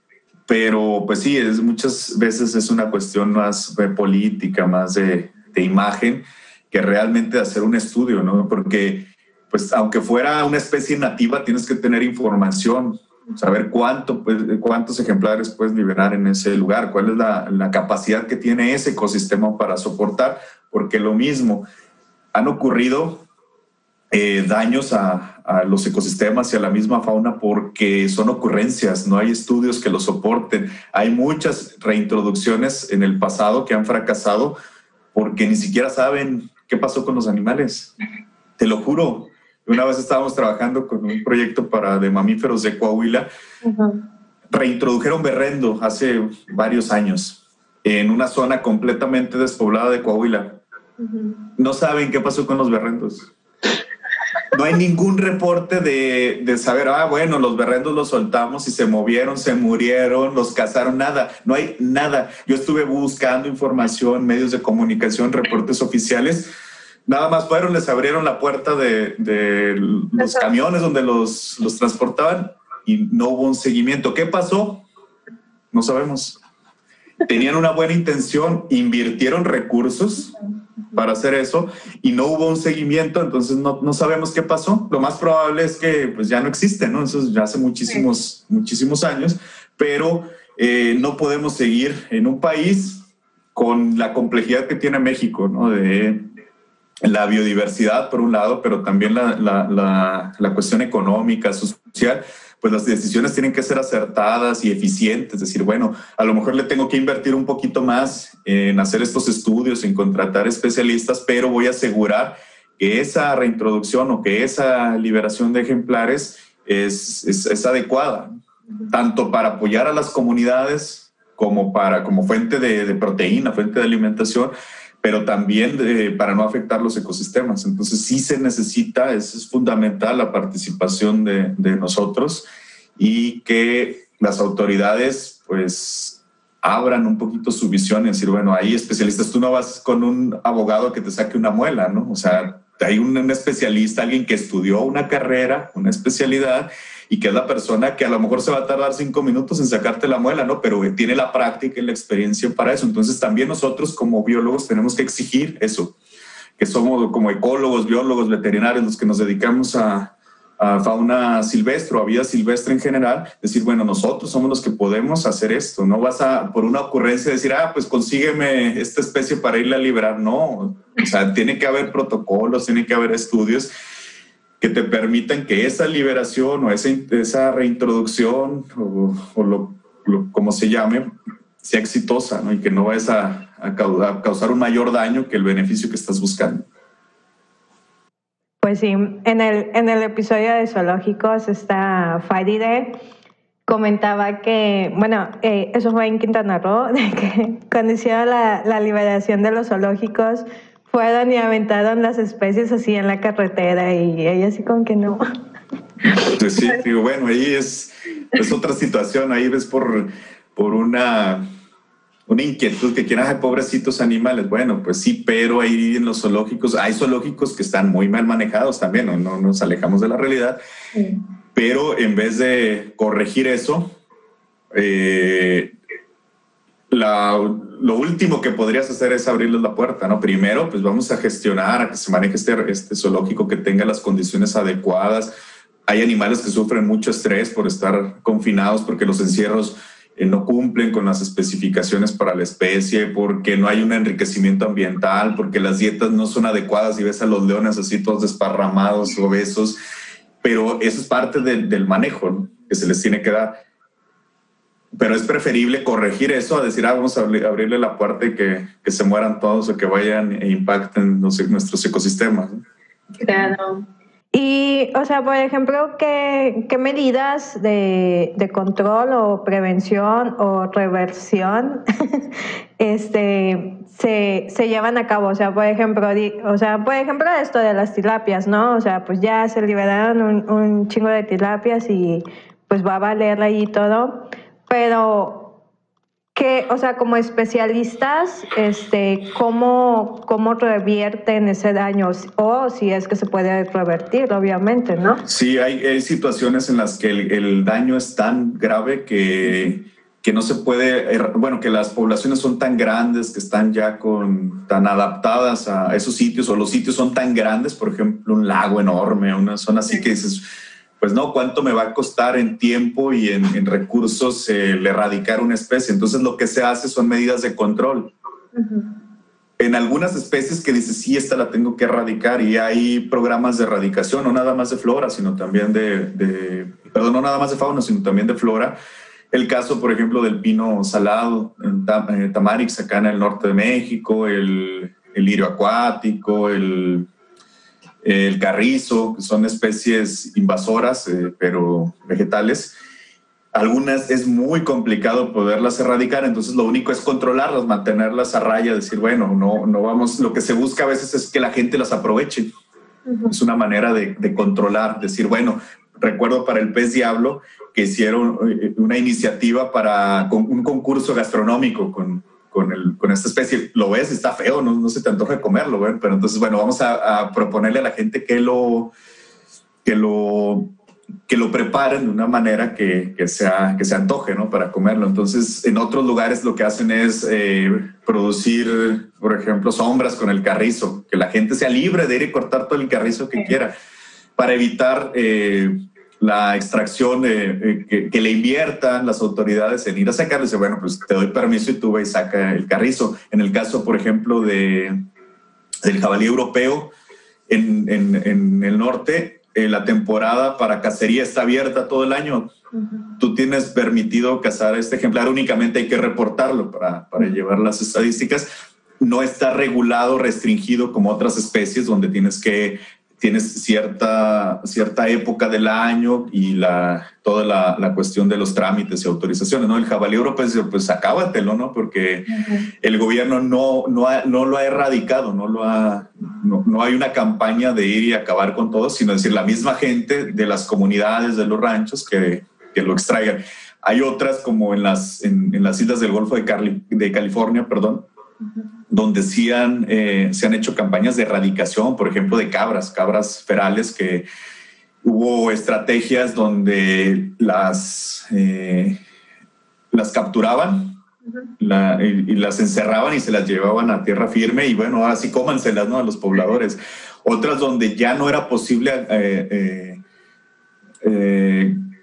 pero pues sí, es, muchas veces es una cuestión más de política, más de, imagen, que realmente hacer un estudio, ¿no? Porque pues aunque fuera una especie nativa, tienes que tener información, saber cuánto, pues, cuántos ejemplares puedes liberar en ese lugar, cuál es la, la capacidad que tiene ese ecosistema para soportar, porque lo mismo, han ocurrido eh, daños a, los ecosistemas y a la misma fauna porque son ocurrencias, no hay estudios que lo soporten. Hay muchas reintroducciones en el pasado que han fracasado porque ni siquiera saben qué pasó con los animales. Te lo juro. Una vez estábamos trabajando con un proyecto para de mamíferos de Coahuila. Reintrodujeron berrendo hace varios años en una zona completamente despoblada de Coahuila no saben qué pasó con los berrendos. No hay ningún reporte de, de, saber, ah, bueno, los berrendos los soltamos y se movieron, se murieron, los cazaron, nada. No hay nada. Yo estuve buscando información, medios de comunicación, reportes oficiales. Nada más fueron, les abrieron la puerta de, de los camiones donde los, los transportaban y no hubo un seguimiento. ¿Qué pasó? No sabemos. Tenían una buena intención, invirtieron recursos para hacer eso y no hubo un seguimiento, entonces no, no, sabemos qué pasó. Lo más probable es que pues ya no existe, ¿no? Eso ya hace muchísimos, muchísimos años, pero eh, no podemos seguir en un país con la complejidad que tiene México, ¿no? De la biodiversidad por un lado, pero también la, la, la, la cuestión económica, social, pues las decisiones tienen que ser acertadas y eficientes. Es decir, bueno, a lo mejor le tengo que invertir un poquito más en hacer estos estudios, en contratar especialistas, pero voy a asegurar que esa reintroducción o que esa liberación de ejemplares es, es, adecuada, tanto para apoyar a las comunidades como para como fuente de, de proteína, fuente de alimentación, pero también para no afectar los ecosistemas. Entonces sí se necesita, es, es fundamental la participación de, de, nosotros y que las autoridades pues abran un poquito su visión y decir, bueno, hay especialistas, tú no vas con un abogado que te saque una muela, ¿no? O sea, hay un, un especialista, alguien que estudió una carrera, una especialidad y que es la persona que a lo mejor se va a tardar cinco minutos en sacarte la muela, ¿no? Pero tiene la práctica y la experiencia para eso. Entonces también nosotros como biólogos tenemos que exigir eso, que somos como ecólogos, biólogos, veterinarios, los que nos dedicamos a, a fauna silvestre o a vida silvestre en general, decir, bueno, nosotros somos los que podemos hacer esto, no vas a, por una ocurrencia, decir, ah, pues consígueme esta especie para irla a liberar, no, o sea, tiene que haber protocolos, tiene que haber estudios que te permitan que esa liberación o esa, esa reintroducción o, lo, como se llame sea exitosa ¿no? y que no vayas a, a, causar un mayor daño que el beneficio que estás buscando. Pues sí, en el, en el episodio de zoológicos, esta Faride comentaba que, bueno, eh, eso fue en Quintana Roo, de que cuando hicieron la, la liberación de los zoológicos, fueron y aventaron las especies así en la carretera y ella así con que no. Pues sí, digo, bueno, ahí es, es otra situación, ahí ves por, por una, una inquietud que quieran, pobrecitos animales. Bueno, pues sí, pero ahí en los zoológicos, hay zoológicos que están muy mal manejados también, no, no nos alejamos de la realidad, pero en vez de corregir eso, eh, la, lo último que podrías hacer es abrirles la puerta, ¿no? Primero, pues vamos a gestionar, a que se maneje este, este zoológico que tenga las condiciones adecuadas. Hay animales que sufren mucho estrés por estar confinados porque los encierros eh, no cumplen con las especificaciones para la especie, porque no hay un enriquecimiento ambiental, porque las dietas no son adecuadas y ves a los leones así todos desparramados, obesos, pero eso es parte del, del manejo que se les tiene que dar pero es preferible corregir eso a decir, ah, vamos a abrirle la puerta y que, que se mueran todos o que vayan e impacten nuestros ecosistemas. Claro. Y, o sea, por ejemplo, ¿qué, qué medidas de, de, control o prevención o reversión este, se, se, llevan a cabo? O sea, por ejemplo, o sea, por ejemplo, esto de las tilapias, ¿no? O sea, pues ya se liberaron un, un chingo de tilapias y pues va a valer ahí todo pero que, o sea, como especialistas, este, ¿cómo, ¿cómo revierten ese daño? O si es que se puede revertir, obviamente, ¿no? Sí, hay, situaciones en las que el, daño es tan grave que, que no se puede, er, bueno, que las poblaciones son tan grandes, que están ya con, tan adaptadas a esos sitios, o los sitios son tan grandes, por ejemplo, un lago enorme, una zona así que dices pues no, cuánto me va a costar en tiempo y en, recursos el erradicar una especie. Entonces lo que se hace son medidas de control. En algunas especies que dices, sí, esta la tengo que erradicar y hay programas de erradicación, no nada más de flora, sino también de, perdón, no nada más de fauna, sino también de flora. El caso, por ejemplo, del pino salado, en eh, Tamarix, acá en el norte de México, el, el lirio acuático, el el carrizo, que son especies invasoras, eh, pero vegetales. Algunas es muy complicado poderlas erradicar, entonces lo único es controlarlas, mantenerlas a raya, decir, bueno, no, no vamos, lo que se busca a veces es que la gente las aproveche. Es una manera de, de, controlar, decir, bueno, recuerdo para el pez diablo que hicieron eh, una iniciativa para un concurso gastronómico con, con, el, con esta especie. Lo ves, está feo, no, no se te antoja comerlo, pero entonces, bueno, vamos a, proponerle a la gente que lo, que lo, que lo preparen de una manera que, que, sea, que se antoje, ¿no? Para comerlo. Entonces, en otros lugares lo que hacen es eh, producir, por ejemplo, sombras con el carrizo, que la gente sea libre de ir y cortar todo el carrizo que quiera, para evitar... Eh, la extracción de, que, le inviertan las autoridades en ir a sacarlo. Dice, bueno, pues te doy permiso y tú vas y saca el carrizo. En el caso, por ejemplo, de, del jabalí europeo en, en, en el norte, eh, la temporada para cacería está abierta todo el año. Tú tienes permitido cazar este ejemplar, únicamente hay que reportarlo para, para llevar las estadísticas. No está regulado, restringido como otras especies donde tienes que tienes cierta, cierta época del año y la, toda la, la cuestión de los trámites y autorizaciones, ¿no? El jabalí europeo, pues, pues acábatelo, ¿no? Porque el gobierno no, no, no, lo ha erradicado, no, lo ha, no, no, hay una campaña de ir y acabar con todo, sino decir, la misma gente de las comunidades, de los ranchos que, que lo extraigan. Hay otras como en las, en, en las islas del Golfo de, Cali, de California, perdón, donde sí han, eh, se han hecho campañas de erradicación, por ejemplo, de cabras, cabras ferales, que hubo estrategias donde las, eh, las capturaban y, las encerraban y se las llevaban a tierra firme y bueno, así cómanselas ¿no? a los pobladores. Otras donde ya no era posible eh,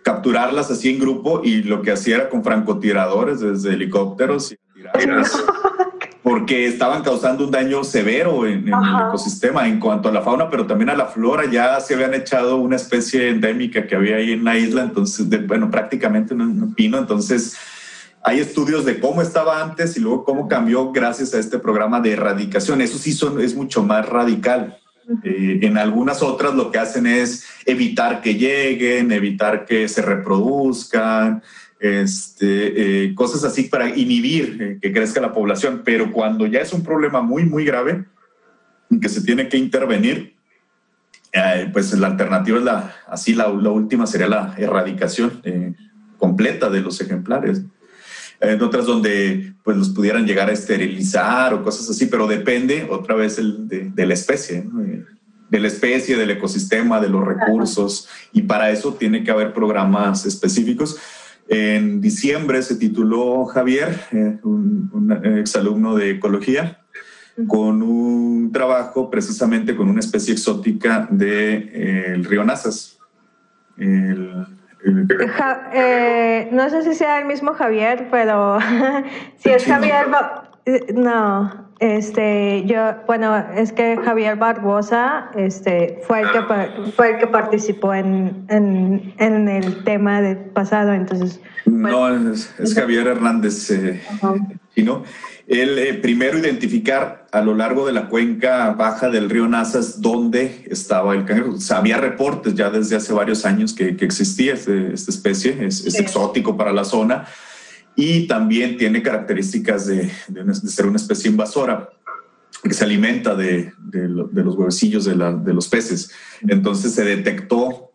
capturarlas así en grupo y lo que hacía era con francotiradores desde helicópteros y porque estaban causando un daño severo en, el ecosistema en cuanto a la fauna, pero también a la flora. Ya se habían echado una especie endémica que había ahí en la isla, entonces, de, bueno, prácticamente un, pino. Entonces, hay estudios de cómo estaba antes y luego cómo cambió gracias a este programa de erradicación. Eso sí son, es mucho más radical. Eh, en algunas otras lo que hacen es evitar que lleguen, evitar que se reproduzcan, este, eh, cosas así para inhibir eh, que crezca la población, pero cuando ya es un problema muy, muy grave, que se tiene que intervenir, eh, pues la alternativa es la, así la, última sería la erradicación completa de los ejemplares. En otras donde pues los pudieran llegar a esterilizar o cosas así, pero depende otra vez de, de, la especie, de la especie, del ecosistema, de los recursos, y para eso tiene que haber programas específicos. En diciembre se tituló Javier, eh, un, exalumno de ecología, con un trabajo precisamente con una especie exótica del de, eh, río Nazas. El, eh, no sé si sea el mismo Javier, pero si es Javier, no, este, yo, bueno, es que Javier Barbosa, este, fue el que fue el que participó en, en, en el tema de pasado, entonces. No, es, Javier Hernández, eh, ¿no? Él eh, primero identificar a lo largo de la cuenca baja del río Nazas dónde estaba el cangrejo. O sea, había reportes ya desde hace varios años que, que existía este, esta especie, es, es exótico para la zona y también tiene características de, de, ser una especie invasora que se alimenta de, de los huevecillos de, los peces. Entonces se detectó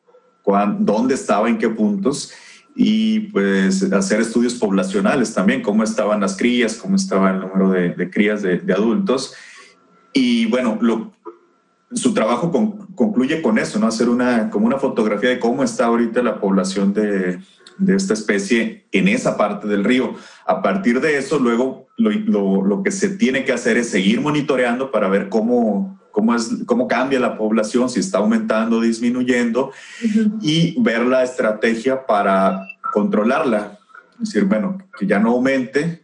dónde estaba, en qué puntos y pues hacer estudios poblacionales también, cómo estaban las crías, cómo estaba el número de, crías de, adultos. Y bueno, lo, su trabajo concluye con eso, ¿no? Hacer una, como una fotografía de cómo está ahorita la población de, de esta especie en esa parte del río. A partir de eso, luego lo, lo, que se tiene que hacer es seguir monitoreando para ver cómo, cómo, es, cómo cambia la población, si está aumentando disminuyendo, y ver la estrategia para controlarla. Es decir, bueno, que ya no aumente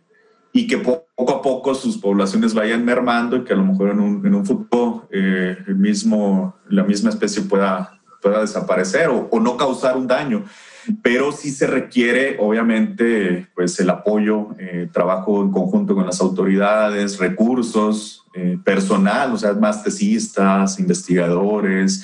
y que poco a poco sus poblaciones vayan mermando y que a lo mejor en un, en un futuro eh, el mismo, la misma especie pueda, pueda desaparecer o, o no causar un daño pero sí se requiere, obviamente, pues el apoyo, eh, trabajo en conjunto con las autoridades, recursos, eh, personal, o sea, más tesistas, investigadores,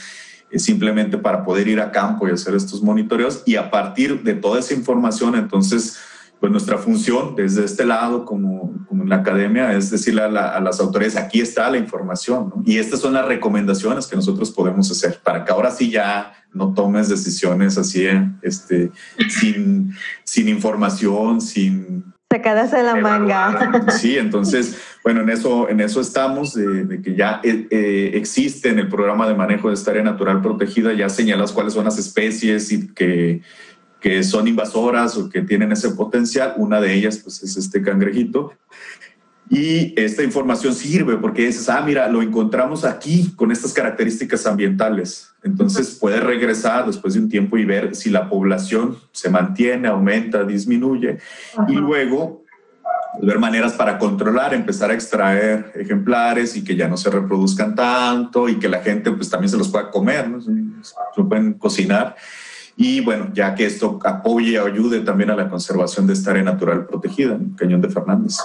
eh, simplemente para poder ir a campo y hacer estos monitoreos. Y a partir de toda esa información, entonces, pues nuestra función desde este lado, como, como en la academia, es decirle a, las autoridades, aquí está la información, ¿no? y estas son las recomendaciones que nosotros podemos hacer para que ahora sí ya no tomes decisiones así, este, sin, sin información, sin... Sacadas de la manga. Sí, entonces, bueno, en eso, en eso estamos, de, que ya eh, eh, existe en el programa de manejo de esta área natural protegida, ya señalas cuáles son las especies y que, que son invasoras o que tienen ese potencial. Una de ellas, pues, es este cangrejito. Y esta información sirve porque dices, ah, mira, lo encontramos aquí con estas características ambientales. Entonces puedes regresar después de un tiempo y ver si la población se mantiene, aumenta, disminuye. Y luego ver maneras para controlar, empezar a extraer ejemplares y que ya no se reproduzcan tanto y que la gente pues también se los pueda comer. ¿no? lo pueden cocinar. Y bueno, ya que esto apoye o ayude también a la conservación de esta área natural protegida, el Cañón de Fernández.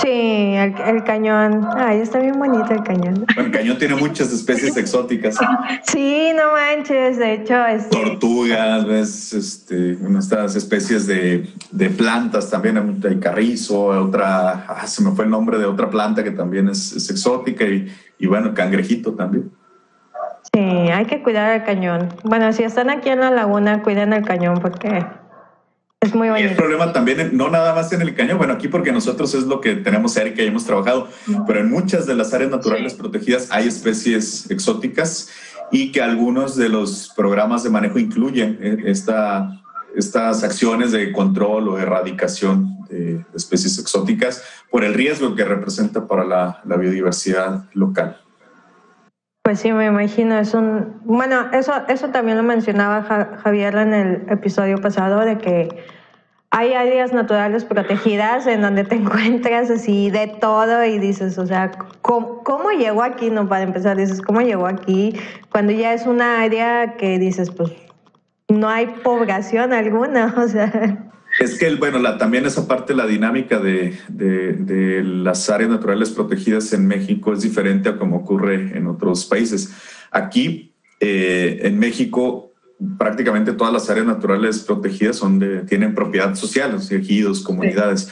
Sí, el, cañón. Ay, está bien bonito el cañón. el cañón tiene muchas especies exóticas. Sí, no manches, de hecho. Este... Tortugas, ves, este, estas especies de, de, plantas también. Hay carrizo, otra, ah, se me fue el nombre de otra planta que también es, es exótica y, y bueno, cangrejito también. Sí, hay que cuidar el cañón. Bueno, si están aquí en la laguna, cuiden el cañón porque es muy bonito. Y el problema también, no nada más en el cañón, bueno, aquí porque nosotros es lo que tenemos cerca y hemos trabajado, pero en muchas de las áreas naturales protegidas hay especies exóticas y que algunos de los programas de manejo incluyen eh, esta, estas acciones de control o erradicación de especies exóticas por el riesgo que representa para la, la biodiversidad local. Pues sí, me imagino, es un... Bueno, eso, eso también lo mencionaba Javier en el episodio pasado, de que hay áreas naturales protegidas en donde te encuentras así de todo y dices, o sea, ¿cómo, ¿cómo, llegó aquí? No, para empezar, dices, ¿cómo llegó aquí? Cuando ya es una área que dices, pues, no hay población alguna, o sea... Es que, bueno, la, también esa parte, la dinámica de, de, las áreas naturales protegidas en México es diferente a como ocurre en otros países. Aquí, eh, en México, prácticamente todas las áreas naturales protegidas son de, tienen propiedad social, los ejidos, comunidades.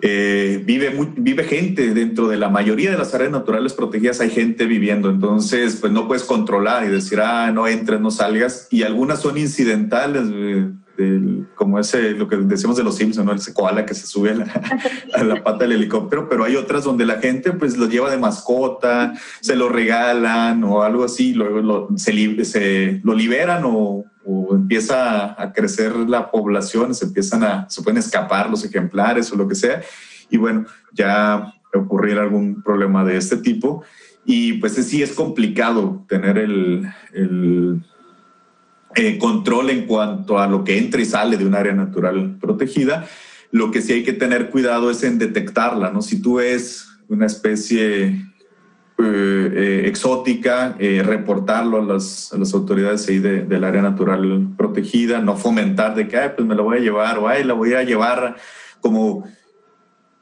Eh, vive, vive gente dentro de la mayoría de las áreas naturales protegidas, hay gente viviendo, entonces pues no puedes controlar y decir, ah, no entres, no salgas, y algunas son incidentales. Eh, como ese, lo que decimos de los Simpsons, ¿no? Ese koala que se sube a la, pata del helicóptero, pero hay otras donde la gente pues lo lleva de mascota, se lo regalan o algo así, luego lo, se, se, lo liberan o, empieza a crecer la población, se empiezan a, se pueden escapar los ejemplares o lo que sea, y bueno, ya ocurrir algún problema de este tipo. Y pues sí es complicado tener el, el eh, control en cuanto a lo que entra y sale de un área natural protegida. Lo que sí hay que tener cuidado es en detectarla, ¿no? Si tú ves una especie eh, eh, exótica, reportarlo a las, autoridades ahí de, del área natural protegida, no fomentar de que, pues me la voy a llevar o, ay, la voy a llevar como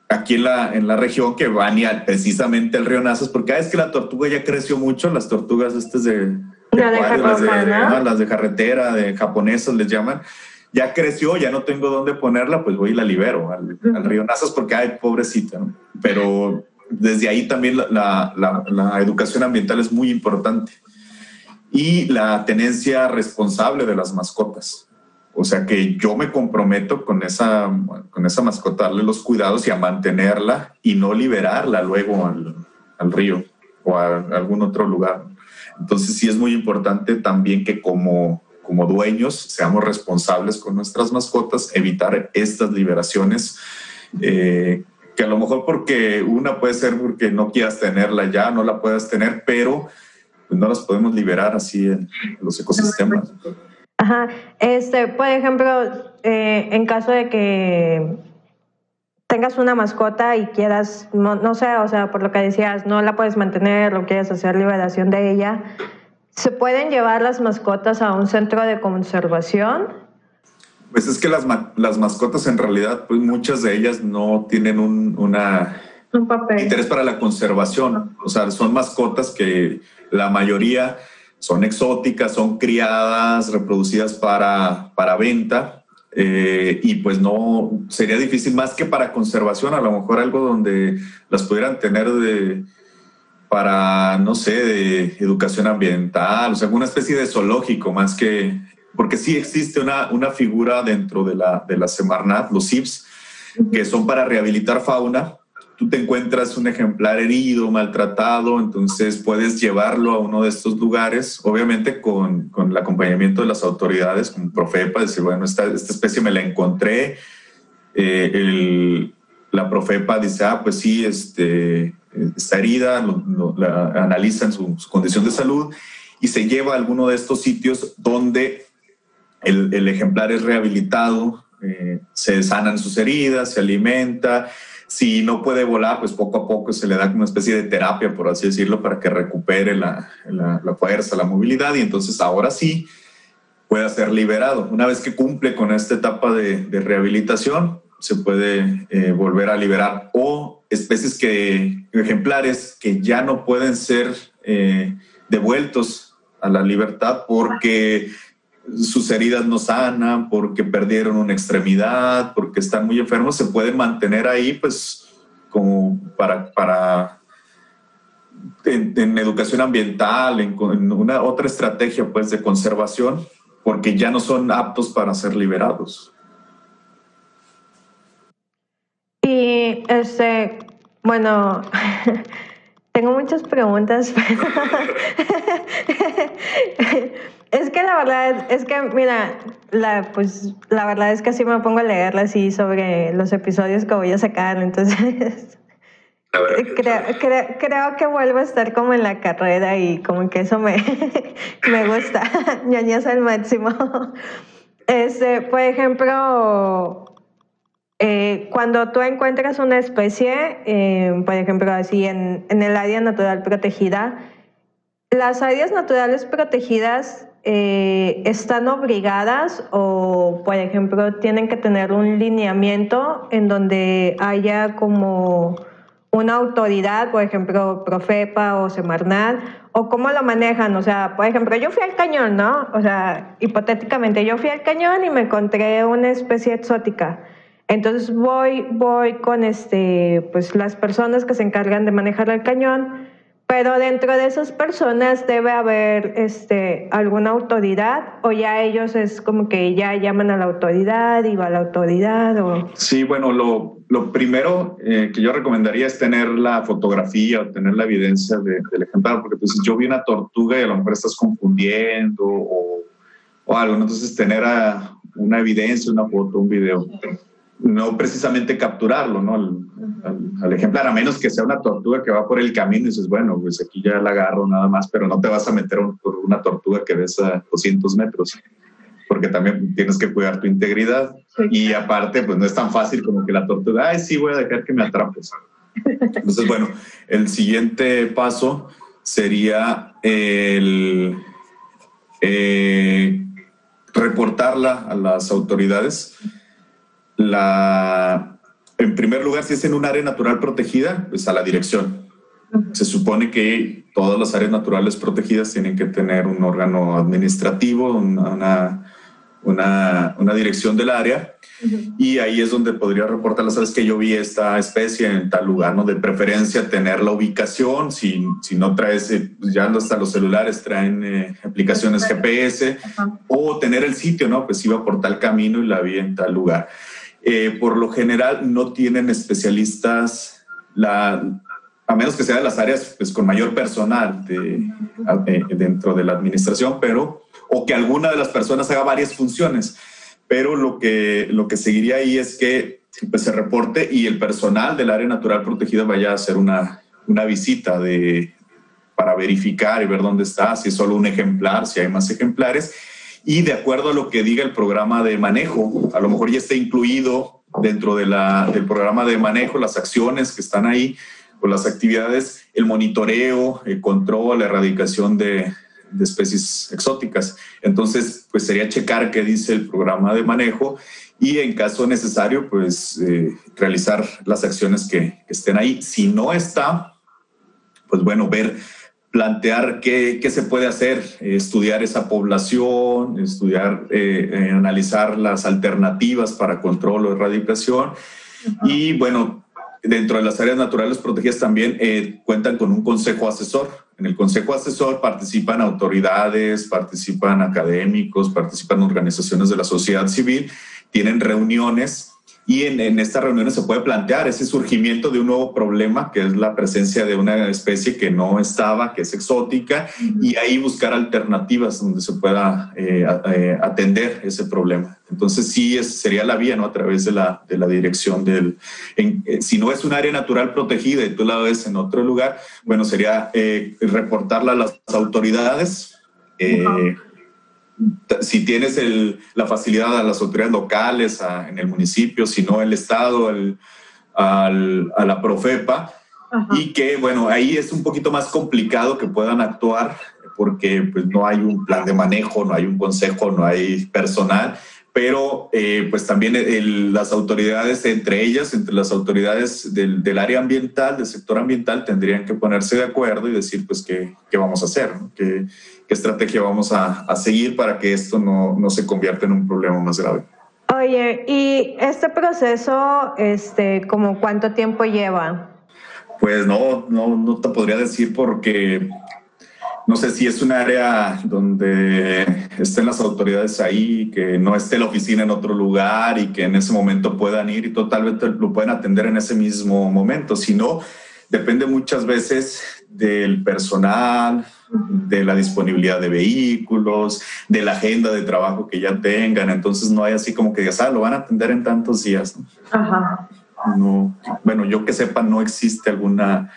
aquí en la, en la región que van precisamente el río Nazas, porque cada vez que la tortuga ya creció mucho, las tortugas estas de, las, de, carretera, de japonesas les llaman, ya creció, ya no tengo dónde ponerla, pues voy y la libero al, río Nazas porque, ay, pobrecita, pero desde ahí también la, la, educación ambiental es muy importante. Y la tenencia responsable de las mascotas. O sea que yo me comprometo con esa, con esa mascota, darle los cuidados y a mantenerla y no liberarla luego al, al río o a algún otro lugar. Entonces sí es muy importante también que como, como dueños seamos responsables con nuestras mascotas, evitar estas liberaciones. Eh, que a lo mejor porque una puede ser porque no quieras tenerla ya, no la puedas tener, pero pues no las podemos liberar así en los ecosistemas. Ajá, este, por ejemplo, eh, en caso de que tengas una mascota y quieras, no, sé, o sea, por lo que decías, no la puedes mantener o quieres hacer liberación de ella, ¿se pueden llevar las mascotas a un centro de conservación? Pues es que las, las mascotas en realidad, pues muchas de ellas no tienen un, una, interés para la conservación. O sea, son mascotas que la mayoría son exóticas, son criadas, reproducidas para, para venta eh, y pues no sería difícil más que para conservación, a lo mejor algo donde las pudieran tener de para, no sé, de educación ambiental, o sea, alguna especie de zoológico más que, porque sí existe una, una figura dentro de la, de la Semarnat, los CIPS, que son para rehabilitar fauna, tú te encuentras un ejemplar herido, maltratado, entonces puedes llevarlo a uno de estos lugares, obviamente con, con el acompañamiento de las autoridades, como Profepa, decir, bueno, esta, esta especie me la encontré, eh, el, la Profepa dice, ah, pues sí, este, está herida, la analizan su, su, condición de salud y se lleva a alguno de estos sitios donde el, el ejemplar es rehabilitado, eh, se sanan sus heridas, se alimenta, Si no puede volar, pues poco a poco se le da como una especie de terapia, por así decirlo, para que recupere la, la, fuerza, la movilidad y entonces ahora sí pueda ser liberado. Una vez que cumple con esta etapa de, de rehabilitación, se puede eh, volver a liberar o especies que, ejemplares que ya no pueden ser eh, devueltos a la libertad porque sus heridas no sanan, porque perdieron una extremidad, porque están muy enfermos, se pueden mantener ahí, pues, como para, para en, educación ambiental, en, en, una otra estrategia, pues, de conservación, porque ya no son aptos para ser liberados. Y, este, bueno, tengo muchas preguntas. Es que la verdad es que, mira, la, pues la verdad es que así me pongo a leerla así sobre los episodios que voy a sacar, entonces creo, creo, que vuelvo a estar como en la carrera y como que eso me, me gusta, ñañas al máximo. Este, por ejemplo, eh, cuando tú encuentras una especie, eh, por ejemplo, así en, en el área natural protegida, las áreas naturales protegidas eh, están obligadas o, por ejemplo, tienen que tener un lineamiento en donde haya como una autoridad, por ejemplo, Profepa o Semarnat, o cómo lo manejan. O sea, por ejemplo, yo fui al cañón, ¿no? O sea, hipotéticamente, yo fui al cañón y me encontré una especie exótica. Entonces voy, voy con este, pues las personas que se encargan de manejar el cañón pero dentro de esas personas debe haber este, alguna autoridad o ya ellos es como que ya llaman a la autoridad y va a la autoridad o... Sí, bueno, lo, lo primero eh, que yo recomendaría es tener la fotografía o tener la evidencia del ejemplar, porque pues yo vi una tortuga y a lo mejor estás confundiendo o, o algo, entonces tener una evidencia, una foto, un video no precisamente capturarlo, ¿no? Al, ejemplar, a menos que sea una tortuga que va por el camino y dices, bueno, pues aquí ya la agarro nada más, pero no te vas a meter por una tortuga que ves a 200 metros, porque también tienes que cuidar tu integridad. Y aparte, pues no es tan fácil como que la tortuga, ay, sí, voy a dejar que me atrapes. Entonces, bueno, el siguiente paso sería el eh, reportarla a las autoridades la, en primer lugar, si es en un área natural protegida, pues a la dirección. Se supone que todas las áreas naturales protegidas tienen que tener un órgano administrativo, una, una, una dirección del área, y ahí es donde podría reportar, sabes que yo vi esta especie en tal lugar, ¿no? De preferencia tener la ubicación, si, si no traes, eh, pues ya hasta los celulares traen eh, aplicaciones GPS, o tener el sitio, ¿no? Pues iba por tal camino y la vi en tal lugar. Eh, por lo general no tienen especialistas, a menos que sea de las áreas pues, con mayor personal de, dentro de la administración, pero o que alguna de las personas haga varias funciones. Pero lo que, lo que seguiría ahí es que pues, se reporte y el personal del área natural protegida vaya a hacer una, una visita de, para verificar y ver dónde está, si es solo un ejemplar, si hay más ejemplares y de acuerdo a lo que diga el programa de manejo, a lo mejor ya está incluido dentro de la, del programa de manejo las acciones que están ahí o las actividades, el monitoreo, el control, la erradicación de, de especies exóticas. Entonces, pues sería checar qué dice el programa de manejo y en caso necesario, pues eh, realizar las acciones que, que, estén ahí. Si no está, pues bueno, ver plantear qué, qué, se puede hacer, estudiar esa población, estudiar, eh, eh, analizar las alternativas para control o erradicación. Y bueno, dentro de las áreas naturales protegidas también eh, cuentan con un consejo asesor. En el consejo asesor participan autoridades, participan académicos, participan organizaciones de la sociedad civil, tienen reuniones y en, en, estas reuniones se puede plantear ese surgimiento de un nuevo problema, que es la presencia de una especie que no estaba, que es exótica, y ahí buscar alternativas donde se pueda eh, eh, atender ese problema. Entonces sí es, sería la vía, ¿no? A través de la, de la dirección del... En, eh, si no es un área natural protegida y tú la ves en otro lugar, bueno, sería reportarla a las autoridades si tienes la facilidad a las autoridades locales, en el municipio, si no el Estado, a la Profepa. Y que, bueno, ahí es un poquito más complicado que puedan actuar porque pues, no hay un plan de manejo, no hay un consejo, no hay personal. Pero eh, pues también las autoridades, entre ellas, entre las autoridades del, del, área ambiental, del sector ambiental, tendrían que ponerse de acuerdo y decir pues qué, qué vamos a hacer, ¿Qué, ¿Qué, estrategia vamos a, a, seguir para que esto no, no se convierta en un problema más grave. Oye, ¿y este proceso, este, como cuánto tiempo lleva? Pues no, no, no te podría decir porque no sé si es un área donde estén las autoridades ahí, que no esté la oficina en otro lugar y que en ese momento puedan ir y totalmente lo pueden atender en ese mismo momento. Si no, depende muchas veces del personal, de la disponibilidad de vehículos, de la agenda de trabajo que ya tengan. Entonces no hay así como que digas, ah, lo van a atender en tantos días. Ajá. No, bueno, yo que sepa, no existe alguna,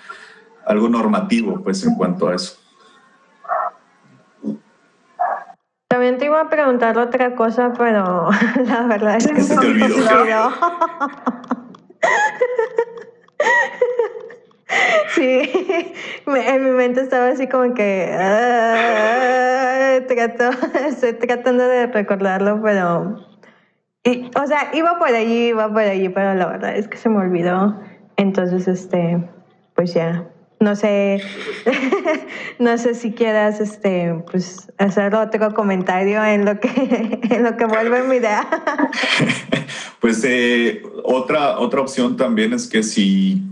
algo normativo pues en cuanto a eso. También te iba a preguntar otra cosa, pero la verdad es que se me olvidó. Sí, en mi mente estaba así como que ah, estoy tratando de recordarlo, pero y, o sea, iba por allí, iba por allí, pero la verdad es que se me olvidó. Entonces, este, pues ya, no sé, no sé si quieras este, pues, hacer otro comentario en lo que, en lo que vuelve mi idea. pues eh, otra, otra opción también es que si,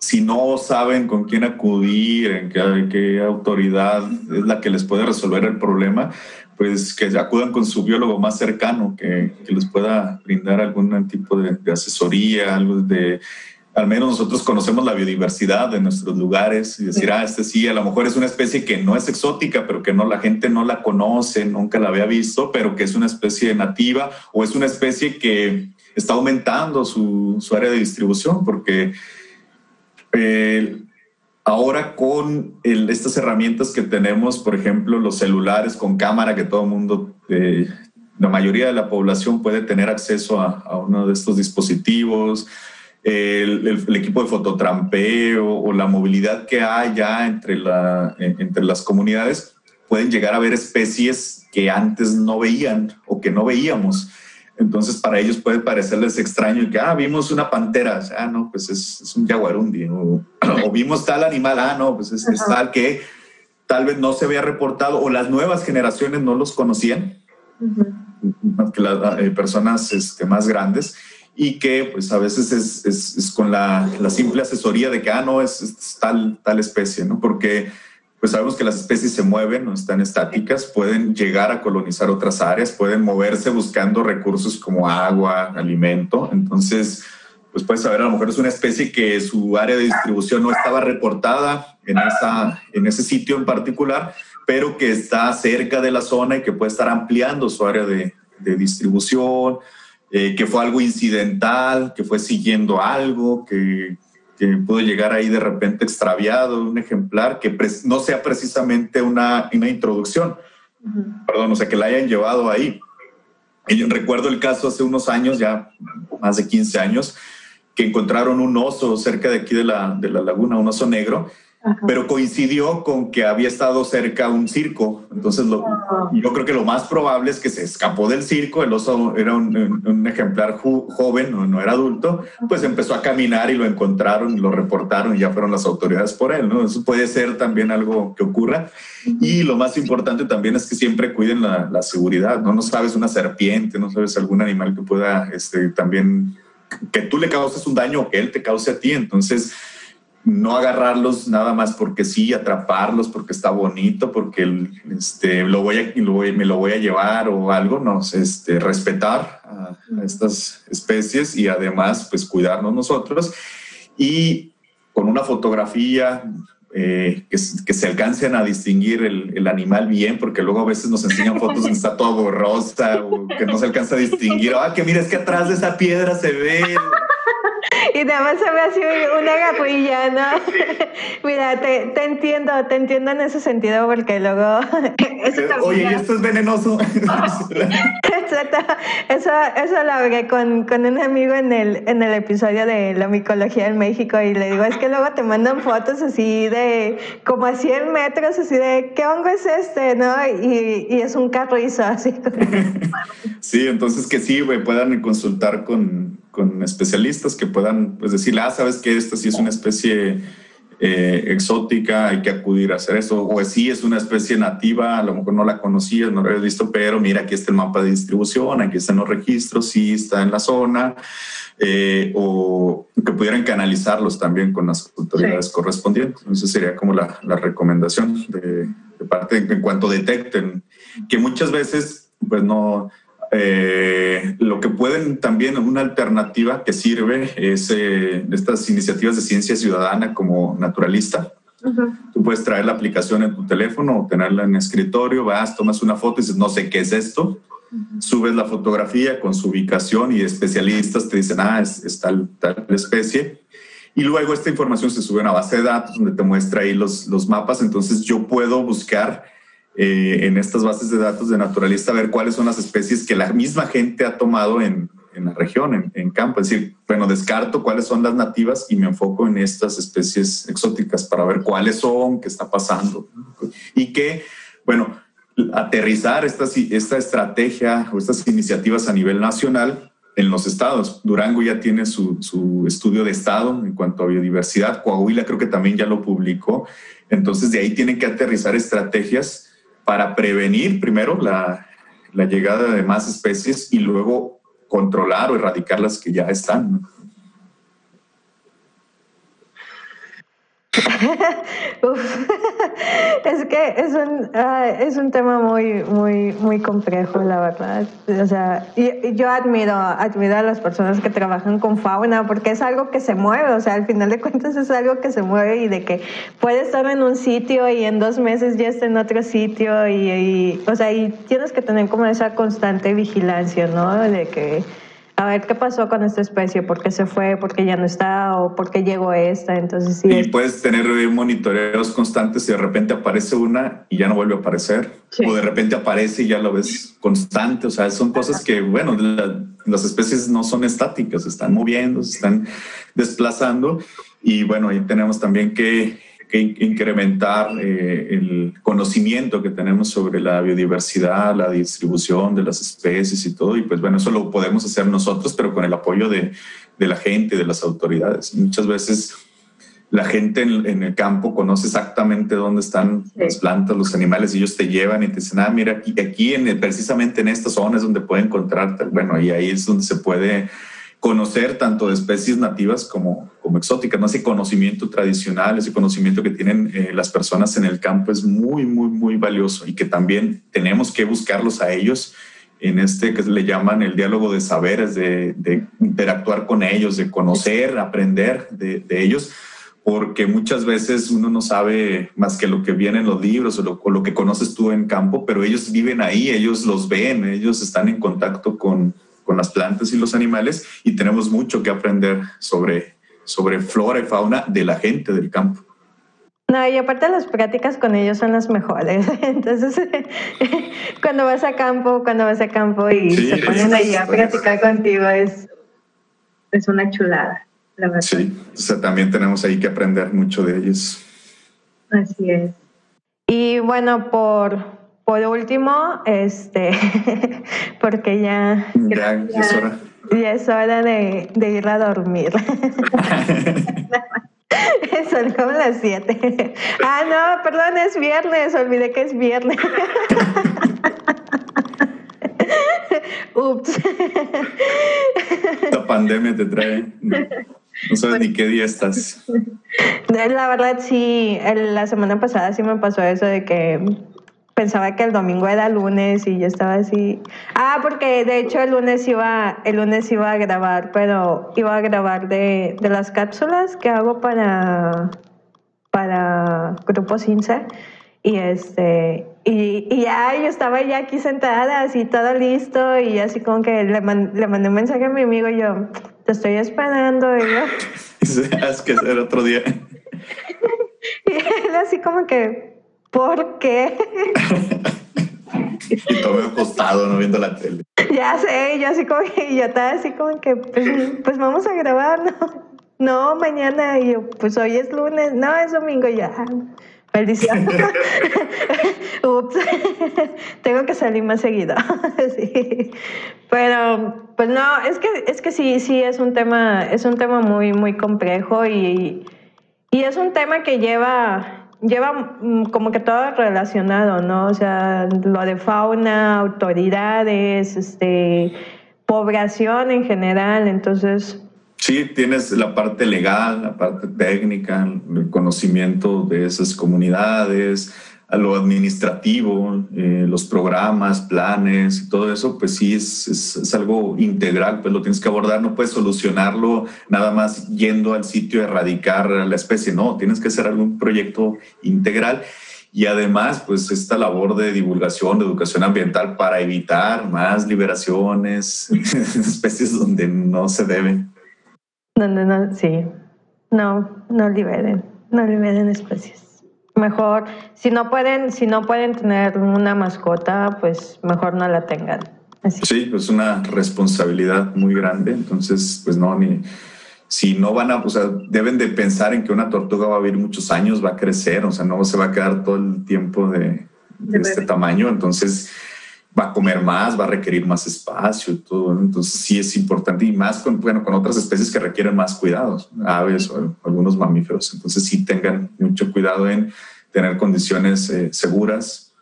si no saben con quién acudir, en qué, qué autoridad es la que les puede resolver el problema, pues que acudan con su biólogo más cercano, que, que les pueda brindar algún tipo de, de asesoría, algo de al menos nosotros conocemos la biodiversidad de nuestros lugares y decir, ah, este sí, a lo mejor es una especie que no es exótica, pero que no la gente no la conoce, nunca la había visto, pero que es una especie nativa o es una especie que está aumentando su, su área de distribución, porque eh, ahora con estas herramientas que tenemos, por ejemplo, los celulares con cámara que todo el mundo... Eh, la mayoría de la población puede tener acceso a, a uno de estos dispositivos, el, equipo de fototrampeo o la movilidad que hay ya entre, la, entre las comunidades, pueden llegar a ver especies que antes no veían o que no veíamos. Entonces, para ellos puede parecerles extraño que, ah, vimos una pantera, ah, no, pues es, es un jaguarundi, o, o, vimos tal animal, ah, no, pues es, tal que tal vez no se había reportado, o las nuevas generaciones no los conocían, más que las eh, personas este, más grandes, y que pues a veces es, es, con la, la, simple asesoría de que, ah, no, es, tal, tal especie, ¿no? Porque pues sabemos que las especies se mueven, no están estáticas, pueden llegar a colonizar otras áreas, pueden moverse buscando recursos como agua, alimento. Entonces, pues puedes saber, a lo mejor es una especie que su área de distribución no estaba reportada en, esa, en ese sitio en particular, pero que está cerca de la zona y que puede estar ampliando su área de, distribución, eh, que fue algo incidental, que fue siguiendo algo, que, que, pudo llegar ahí de repente extraviado, un ejemplar, que no sea precisamente una, una introducción, perdón, o sea, que la hayan llevado ahí. Y recuerdo el caso hace unos años, ya más de 15 años, que encontraron un oso cerca de aquí de la, de la laguna, un oso negro, pero coincidió con que había estado cerca un circo. Entonces, lo, yo creo que lo más probable es que se escapó del circo. El oso era un, ejemplar joven, no, no, era adulto, pues empezó a caminar y lo encontraron, lo reportaron y ya fueron las autoridades por él. ¿no? Eso puede ser también algo que ocurra. Y lo más importante también es que siempre cuiden la, la seguridad. No, no sabes una serpiente, no sabes algún animal que pueda este, también que tú le causes un daño o que él te cause a ti. Entonces, no agarrarlos nada más porque sí, atraparlos porque está bonito, porque este, lo voy a, me lo voy a llevar o algo, no, este, respetar a, estas especies y además pues cuidarnos nosotros. Y con una fotografía eh, que, se alcancen a distinguir el, el, animal bien, porque luego a veces nos enseñan fotos donde está todo borrosa o que no se alcanza a distinguir. Ah, que mira, es que atrás de esa piedra se ve y nada más se ve así una garrilla, ¿no? Mira, te, te, entiendo, te entiendo en ese sentido porque luego... Oye, esto es venenoso. eso, eso lo hablé con, con, un amigo en el, en el episodio de la micología en México y le digo, es que luego te mandan fotos así de como a 100 metros, así de, ¿qué hongo es este? ¿no? Y, y es un carrizo así. sí, entonces que sí, puedan consultar con, con especialistas que puedan pues, decir, ah, sabes que esta sí es una especie eh, exótica, hay que acudir a hacer eso, o si es una especie nativa, a lo mejor no la conocías, no la habías visto, pero mira, aquí está el mapa de distribución, aquí están los registros, sí está en la zona, eh, o que pudieran canalizarlos también con las autoridades correspondientes. Esa sería como la, la recomendación de, de, parte en cuanto detecten, que muchas veces pues no eh, lo que pueden también, una alternativa que sirve es eh, estas iniciativas de ciencia ciudadana como naturalista. Tú puedes traer la aplicación en tu teléfono o tenerla en escritorio, vas, tomas una foto y dices, no sé qué es esto. Subes la fotografía con su ubicación y especialistas te dicen, ah, es, tal, tal especie. Y luego esta información se sube a una base de datos donde te muestra ahí los, los mapas. Entonces yo puedo buscar eh, en estas bases de datos de naturalista ver cuáles son las especies que la misma gente ha tomado en, en la región, en, campo. Es decir, bueno, descarto cuáles son las nativas y me enfoco en estas especies exóticas para ver cuáles son, qué está pasando. Y que, bueno, aterrizar esta, esta estrategia o estas iniciativas a nivel nacional en los estados. Durango ya tiene su, su, estudio de estado en cuanto a biodiversidad. Coahuila creo que también ya lo publicó. Entonces de ahí tienen que aterrizar estrategias para prevenir primero la, la llegada de más especies y luego controlar o erradicar las que ya están. es que es un, es un tema muy, muy, muy complejo, la verdad. O sea, yo admiro, admiro a las personas que trabajan con fauna porque es algo que se mueve, o sea, al final de cuentas es algo que se mueve y de que puede estar en un sitio y en dos meses ya está en otro sitio y, y o sea, y tienes que tener como esa constante vigilancia, ¿no? De que a ver qué pasó con esta especie, por qué se fue, por qué ya no está o por qué llegó esta. Entonces sí. Y puedes tener monitoreos constantes y de repente aparece una y ya no vuelve a aparecer. O de repente aparece y ya lo ves constante. O sea, son cosas que, bueno, las especies no son estáticas, se están moviendo, se están desplazando. Y bueno, ahí tenemos también que que incrementar eh, el conocimiento que tenemos sobre la biodiversidad, la distribución de las especies y todo. Y pues bueno, eso lo podemos hacer nosotros, pero con el apoyo de, de la gente, de las autoridades. Muchas veces la gente en, el campo conoce exactamente dónde están las plantas, los animales, y ellos te llevan y te dicen, ah, mira, aquí, aquí en, precisamente en esta zona es donde pueden encontrarte. Bueno, y ahí es donde se puede conocer tanto de especies nativas como, como exóticas. ¿no? Ese conocimiento tradicional, ese conocimiento que tienen eh, las personas en el campo es muy, muy, muy valioso y que también tenemos que buscarlos a ellos en este que le llaman el diálogo de saberes, de, interactuar con ellos, de conocer, aprender de, de, ellos, porque muchas veces uno no sabe más que lo que viene en los libros o lo, o lo que conoces tú en campo, pero ellos viven ahí, ellos los ven, ellos están en contacto con, con las plantas y los animales y tenemos mucho que aprender sobre, sobre flora y fauna de la gente del campo. No, y aparte las prácticas con ellos son las mejores. Entonces, cuando vas a campo, cuando vas a campo y se ponen ahí a practicar contigo, es, es una chulada, la verdad. Sí, o sea, también tenemos ahí que aprender mucho de ellos. Así es. Y bueno, por, por último, este, porque ya, ya, es hora. Ya es hora de, de ir a dormir. Son como las 7. Ah, no, perdón, es viernes. Olvidé que es viernes. Ups. La pandemia te trae. No sabes ni qué día estás. La verdad, sí. La semana pasada sí me pasó eso de que pensaba que el domingo era lunes y yo estaba así. Ah, porque de hecho el lunes iba, el lunes iba a grabar, pero iba a grabar de, de las cápsulas que hago para, para Grupo Cince. Y este, y, y, ya yo estaba ya aquí sentada, así todo listo, y así como que le, le mandé un mensaje a mi amigo y yo, te estoy esperando, y yo. Es que ser otro día. y él así como que, ¿Por qué? y todo acostado, no viendo la tele. ya sé, yo así como que, yo estaba así como que, pues, pues vamos a grabar, ¿no? No, mañana, y yo, pues hoy es lunes, no, es domingo, ya. Maldición. Ups. Tengo que salir más seguido. sí. Pero, pues no, es que, es que sí, sí es un tema, es un tema muy, muy complejo y, y es un tema que lleva, lleva mm, como que todo relacionado, ¿no? O sea, lo de fauna, autoridades, este, población en general. Entonces, Sí, tienes la parte legal, la parte técnica, el conocimiento de esas comunidades, a lo administrativo, eh, los programas, planes todo eso, pues sí es, es, algo integral, pues lo tienes que abordar, no puedes solucionarlo nada más yendo al sitio a erradicar la especie, no, tienes que hacer algún proyecto integral y además pues esta labor de divulgación, de educación ambiental para evitar más liberaciones, especies donde no se deben. Donde no, sí. No, no liberen, no liberen especies. Mejor, si no pueden, si no pueden tener una mascota, pues mejor no la tengan. Sí, es una responsabilidad muy grande. Entonces, pues no, ni si no van a, o sea, deben de pensar en que una tortuga va a vivir muchos años, va a crecer, o sea, no se va a quedar todo el tiempo de, de este tamaño. Entonces, va a comer más, va a requerir más espacio todo. Entonces sí es importante y más con, bueno, con otras especies que requieren más cuidados, aves o algunos mamíferos. Entonces sí tengan mucho cuidado en tener condiciones eh, seguras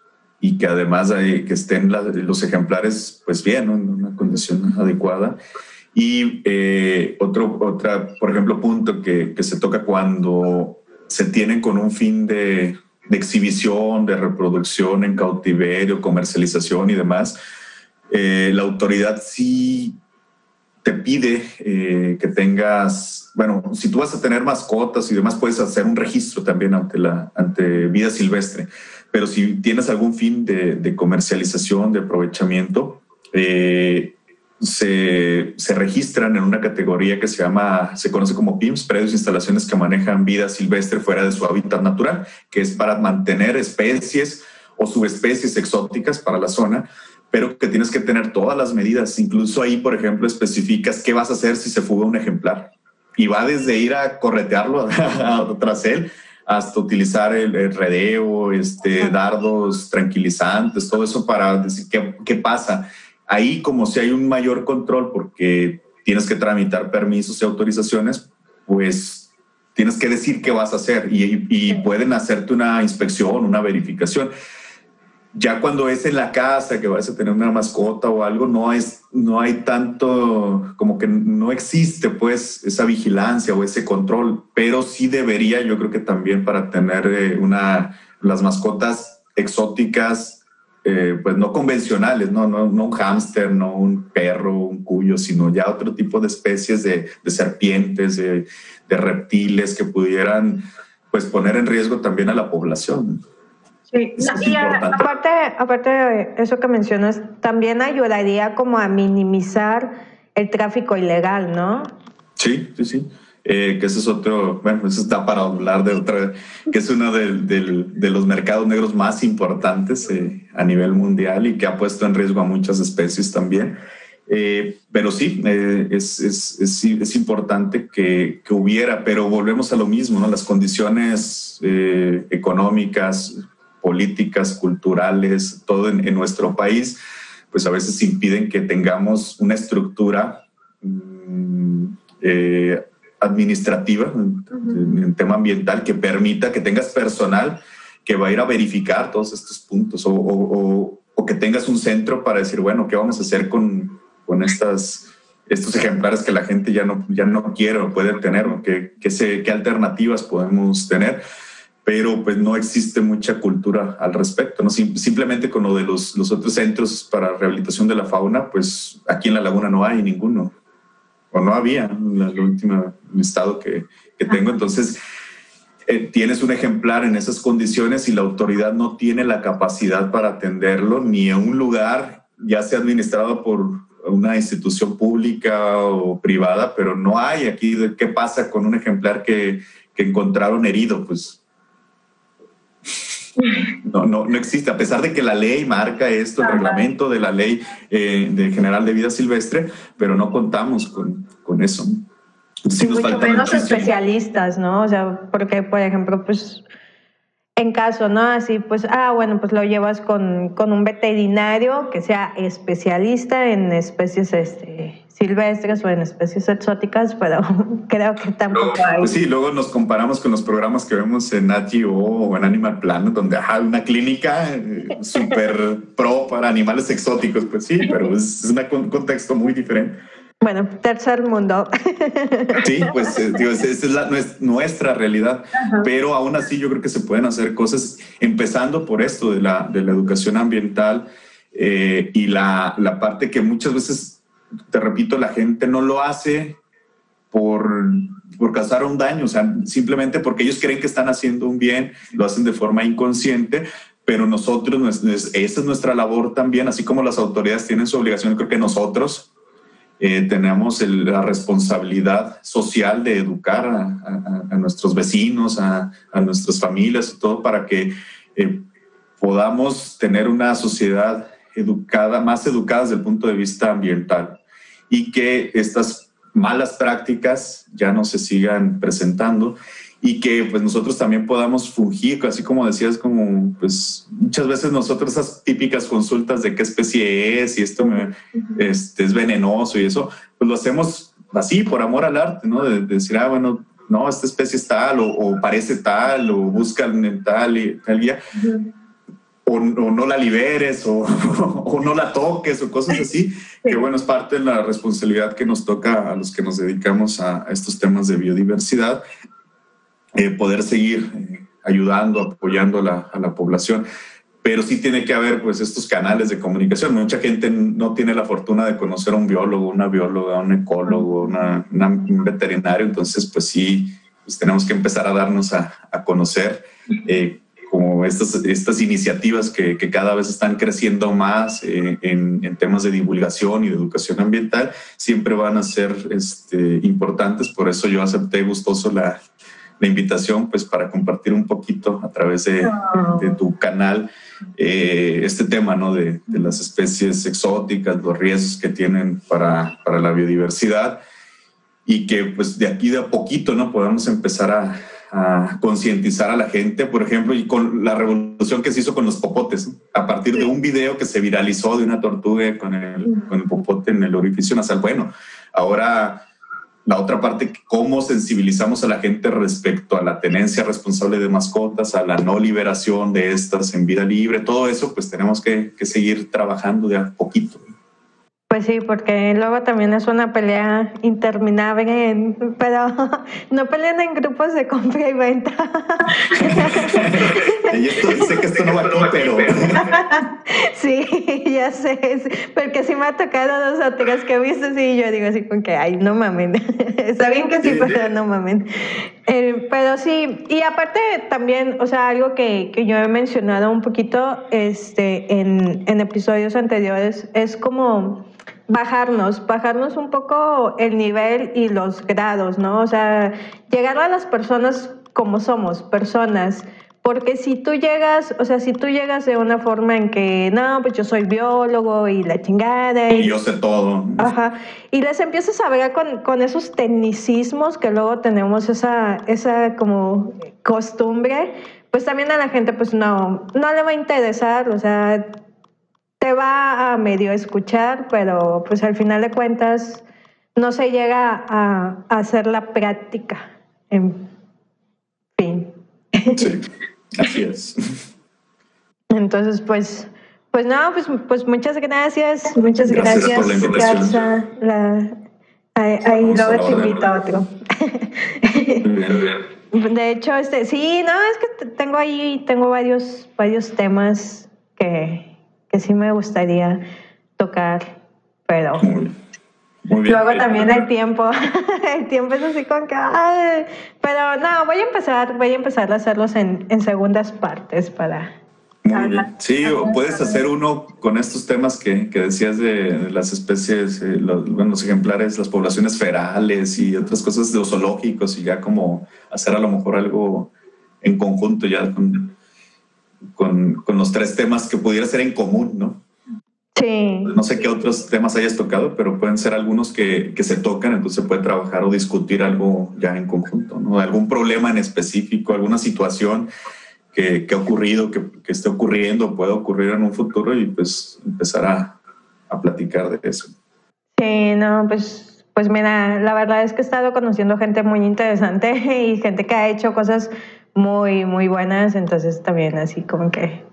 y que además de que estén los ejemplares pues bien, en una condición adecuada. Y eh, otro, por ejemplo, punto que, que se toca cuando se tienen con un fin de de exhibición, de reproducción en cautiverio, comercialización y demás, eh, la autoridad sí te pide eh, que tengas, bueno, si tú vas a tener mascotas y demás, puedes hacer un registro también ante, la, ante vida silvestre, pero si tienes algún fin de, de comercialización, de aprovechamiento, eh, se, se, registran en una categoría que se llama, se conoce como PIMS, predios instalaciones que manejan vida silvestre fuera de su hábitat natural, que es para mantener especies o subespecies exóticas para la zona, pero que tienes que tener todas las medidas. Incluso ahí, por ejemplo, especificas qué vas a hacer si se fuga un ejemplar. Y va desde ir a corretearlo tras él hasta utilizar el, redeo, este, dardos tranquilizantes, todo eso para decir qué, qué pasa Ahí como si hay un mayor control porque tienes que tramitar permisos y autorizaciones, pues tienes que decir qué vas a hacer y, pueden hacerte una inspección, una verificación. Ya cuando es en la casa que vas a tener una mascota o algo, no, es, no hay tanto, como que no existe pues esa vigilancia o ese control, pero sí debería, yo creo que también para tener eh, una, las mascotas exóticas eh, pues no convencionales, ¿no? No, no un hámster, no un perro, un cuyo, sino ya otro tipo de especies de, de serpientes, de, de, reptiles que pudieran pues poner en riesgo también a la población. Sí, y aparte, aparte de eso que mencionas, también ayudaría como a minimizar el tráfico ilegal, ¿no? Sí, sí, sí. Eh, que ese es otro, bueno, eso está para hablar de otra, que es uno de, de, los mercados negros más importantes eh, a nivel mundial y que ha puesto en riesgo a muchas especies también. Eh, pero sí, es, es, es, es, importante que, que, hubiera, pero volvemos a lo mismo, ¿no? Las condiciones económicas, políticas, culturales, todo en, en, nuestro país, pues a veces impiden que tengamos una estructura mm, administrativa, en, tema ambiental, que permita que tengas personal que va a ir a verificar todos estos puntos o, o, o, que tengas un centro para decir, bueno, ¿qué vamos a hacer con, con estas, estos ejemplares que la gente ya no, ya no quiere o puede tener? ¿Qué, qué, se, ¿Qué alternativas podemos tener? Pero pues no existe mucha cultura al respecto. ¿no? simplemente con lo de los, los otros centros para rehabilitación de la fauna, pues aquí en la laguna no hay ninguno o no había en el último estado que, que tengo. Entonces, eh, tienes un ejemplar en esas condiciones y la autoridad no tiene la capacidad para atenderlo ni en un lugar, ya sea administrado por una institución pública o privada, pero no hay. Aquí de qué pasa con un ejemplar que, que encontraron herido, pues no, no, no existe, a pesar de que la ley marca esto, el reglamento de la ley eh, de general de vida silvestre, pero no contamos con, con eso. Sí, mucho menos especialistas, ¿no? O sea, porque, por ejemplo, pues en caso, ¿no? Así, pues, ah, bueno, pues lo llevas con, con un veterinario que sea especialista en especies este, silvestres o en especies exóticas, pero creo que tampoco hay. Pues sí, luego nos comparamos con los programas que vemos en ATO o en Animal Planet, donde hay una clínica eh, súper pro para animales exóticos, pues sí, pero es, un contexto muy diferente. Bueno, tercer mundo. Sí, pues eh, esa es, nuestra realidad, pero aún así yo creo que se pueden hacer cosas, empezando por esto de la, de la educación ambiental eh, y la, la parte que muchas veces, te repito, la gente no lo hace por, por causar un daño, o sea, simplemente porque ellos creen que están haciendo un bien, lo hacen de forma inconsciente, pero nosotros, esa es nuestra labor también, así como las autoridades tienen su obligación, creo que nosotros eh, tenemos la responsabilidad social de educar a, nuestros vecinos, a, nuestras familias y todo para que eh, podamos tener una sociedad educada, más educada desde el punto de vista ambiental y que estas malas prácticas ya no se sigan presentando y que pues nosotros también podamos fungir, así como decías, como pues muchas veces nosotros esas típicas consultas de qué especie es y esto me, este, es venenoso y eso, pues lo hacemos así por amor al arte, ¿no? De, decir, ah, bueno, no, esta especie es tal o, parece tal o buscan tal y tal guía. O, no la liberes o, o, no la toques o cosas así, que bueno, es parte de la responsabilidad que nos toca a los que nos dedicamos a estos temas de biodiversidad eh, poder seguir eh, ayudando, apoyando a la, a la, población. Pero sí tiene que haber pues estos canales de comunicación. Mucha gente no tiene la fortuna de conocer a un biólogo, una bióloga, un ecólogo, una, un veterinario. Entonces, pues sí, pues tenemos que empezar a darnos a, a conocer eh, como estas, estas iniciativas que, que, cada vez están creciendo más en, en, temas de divulgación y de educación ambiental, siempre van a ser este, importantes. Por eso yo acepté gustoso la, la invitación pues para compartir un poquito a través de, ah. tu canal eh, este tema ¿no? De, las especies exóticas, los riesgos que tienen para, para, la biodiversidad y que pues de aquí de a poquito no podamos empezar a, a concientizar a la gente, por ejemplo, y con la revolución que se hizo con los popotes, a partir de un video que se viralizó de una tortuga con el, con el popote en el orificio nasal. Bueno, ahora la otra parte, cómo sensibilizamos a la gente respecto a la tenencia responsable de mascotas, a la no liberación de estas en vida libre, todo eso, pues tenemos que, seguir trabajando de a poquito. Pues sí, porque luego también es una pelea interminable, pero no pelean en grupos de compra y venta. y esto, sé que esto no va a pero... sí, ya sé, porque sí me ha tocado dos o tres que he visto, sí, yo digo así con que, ay, no mamen. Está bien que sí, pero no mamen. Eh, pero sí, y aparte también, o sea, algo que, que yo he mencionado un poquito este, en, en episodios anteriores es como bajarnos, bajarnos un poco el nivel y los grados, ¿no? O sea, llegar a las personas como somos, personas. Porque si tú llegas, o sea, si tú llegas de una forma en que, no, pues yo soy biólogo y la chingada. Y, yo sé todo. Ajá. Y les empiezas a ver con, con, esos tecnicismos que luego tenemos esa, esa como costumbre, pues también a la gente pues no, no le va a interesar, o sea, te va a medio escuchar, pero pues al final de cuentas no se llega a, hacer la práctica. En fin. Sí, así es. Entonces, pues, pues no, pues, pues muchas gracias, muchas gracias. Gracias por la invitación. La, ahí, luego te invito a otro. De hecho, este, sí, no, es que tengo ahí, tengo varios, varios temas que, que sí me gustaría tocar, pero luego también el tiempo, el tiempo es así con que, pero no, voy a empezar, voy a empezar a hacerlos en, en segundas partes para... Sí, o puedes hacer uno con estos temas que, que decías de, las especies, eh, los, bueno, los ejemplares, las poblaciones ferales y otras cosas de zoológicos y ya como hacer a lo mejor algo en conjunto ya con con, con los tres temas que pudiera ser en común, ¿no? Sí. No sé qué otros temas hayas tocado, pero pueden ser algunos que, que, se tocan, entonces se puede trabajar o discutir algo ya en conjunto, ¿no? Algún problema en específico, alguna situación que, que ha ocurrido, que, que, esté ocurriendo, pueda ocurrir en un futuro y pues empezar a, a platicar de eso. Sí, no, pues, pues mira, la verdad es que he estado conociendo gente muy interesante y gente que ha hecho cosas muy, muy buenas, entonces también así como que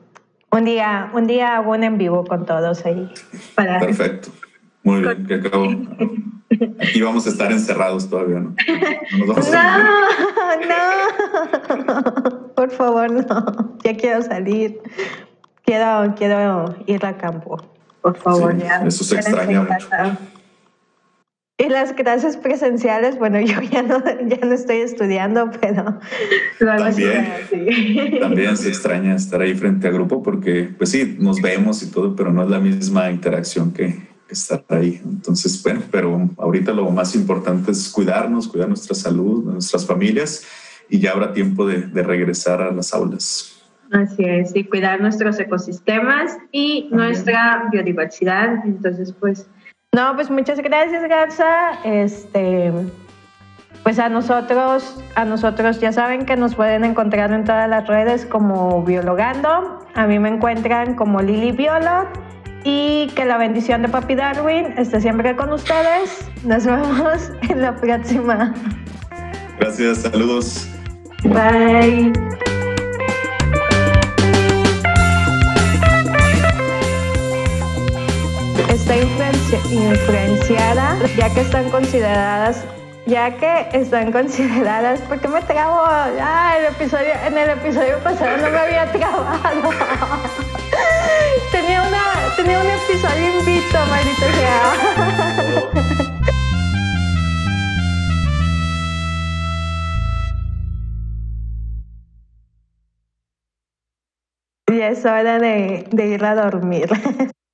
un día, un día hago un en vivo con todos ahí. Para... Perfecto. Muy bien, que acabo. Aquí vamos a estar encerrados todavía, ¿no? No, no, no, por favor, no. Ya quiero salir. Quiero, quiero ir a campo, por favor. Sí, ya. Eso se extraña mucho. Y las clases presenciales, bueno, yo ya no, ya no estoy estudiando, pero también, también se extraña estar ahí frente a grupo porque, pues sí, nos vemos y todo, pero no es la misma interacción que, que estar ahí. Entonces, bueno, pero ahorita lo más importante es cuidarnos, cuidar nuestra salud, nuestras familias y ya habrá tiempo de, de regresar a las aulas. Así es, y cuidar nuestros ecosistemas y también. nuestra biodiversidad. Entonces, pues no, pues muchas gracias, Garza. Este, pues a nosotros, a nosotros ya saben que nos pueden encontrar en todas las redes como Biologando. A mí me encuentran como Lili Biolog. Y que la bendición de Papi Darwin esté siempre con ustedes. Nos vemos en la próxima. Gracias, saludos. Bye. Está influenciada, ya que están consideradas, ya que están consideradas, ¿por qué me trabo? Ah, el episodio, en el episodio pasado no me había trabado. tenía una, tenía un episodio invito, maldita sea. Y es hora de, de ir a dormir.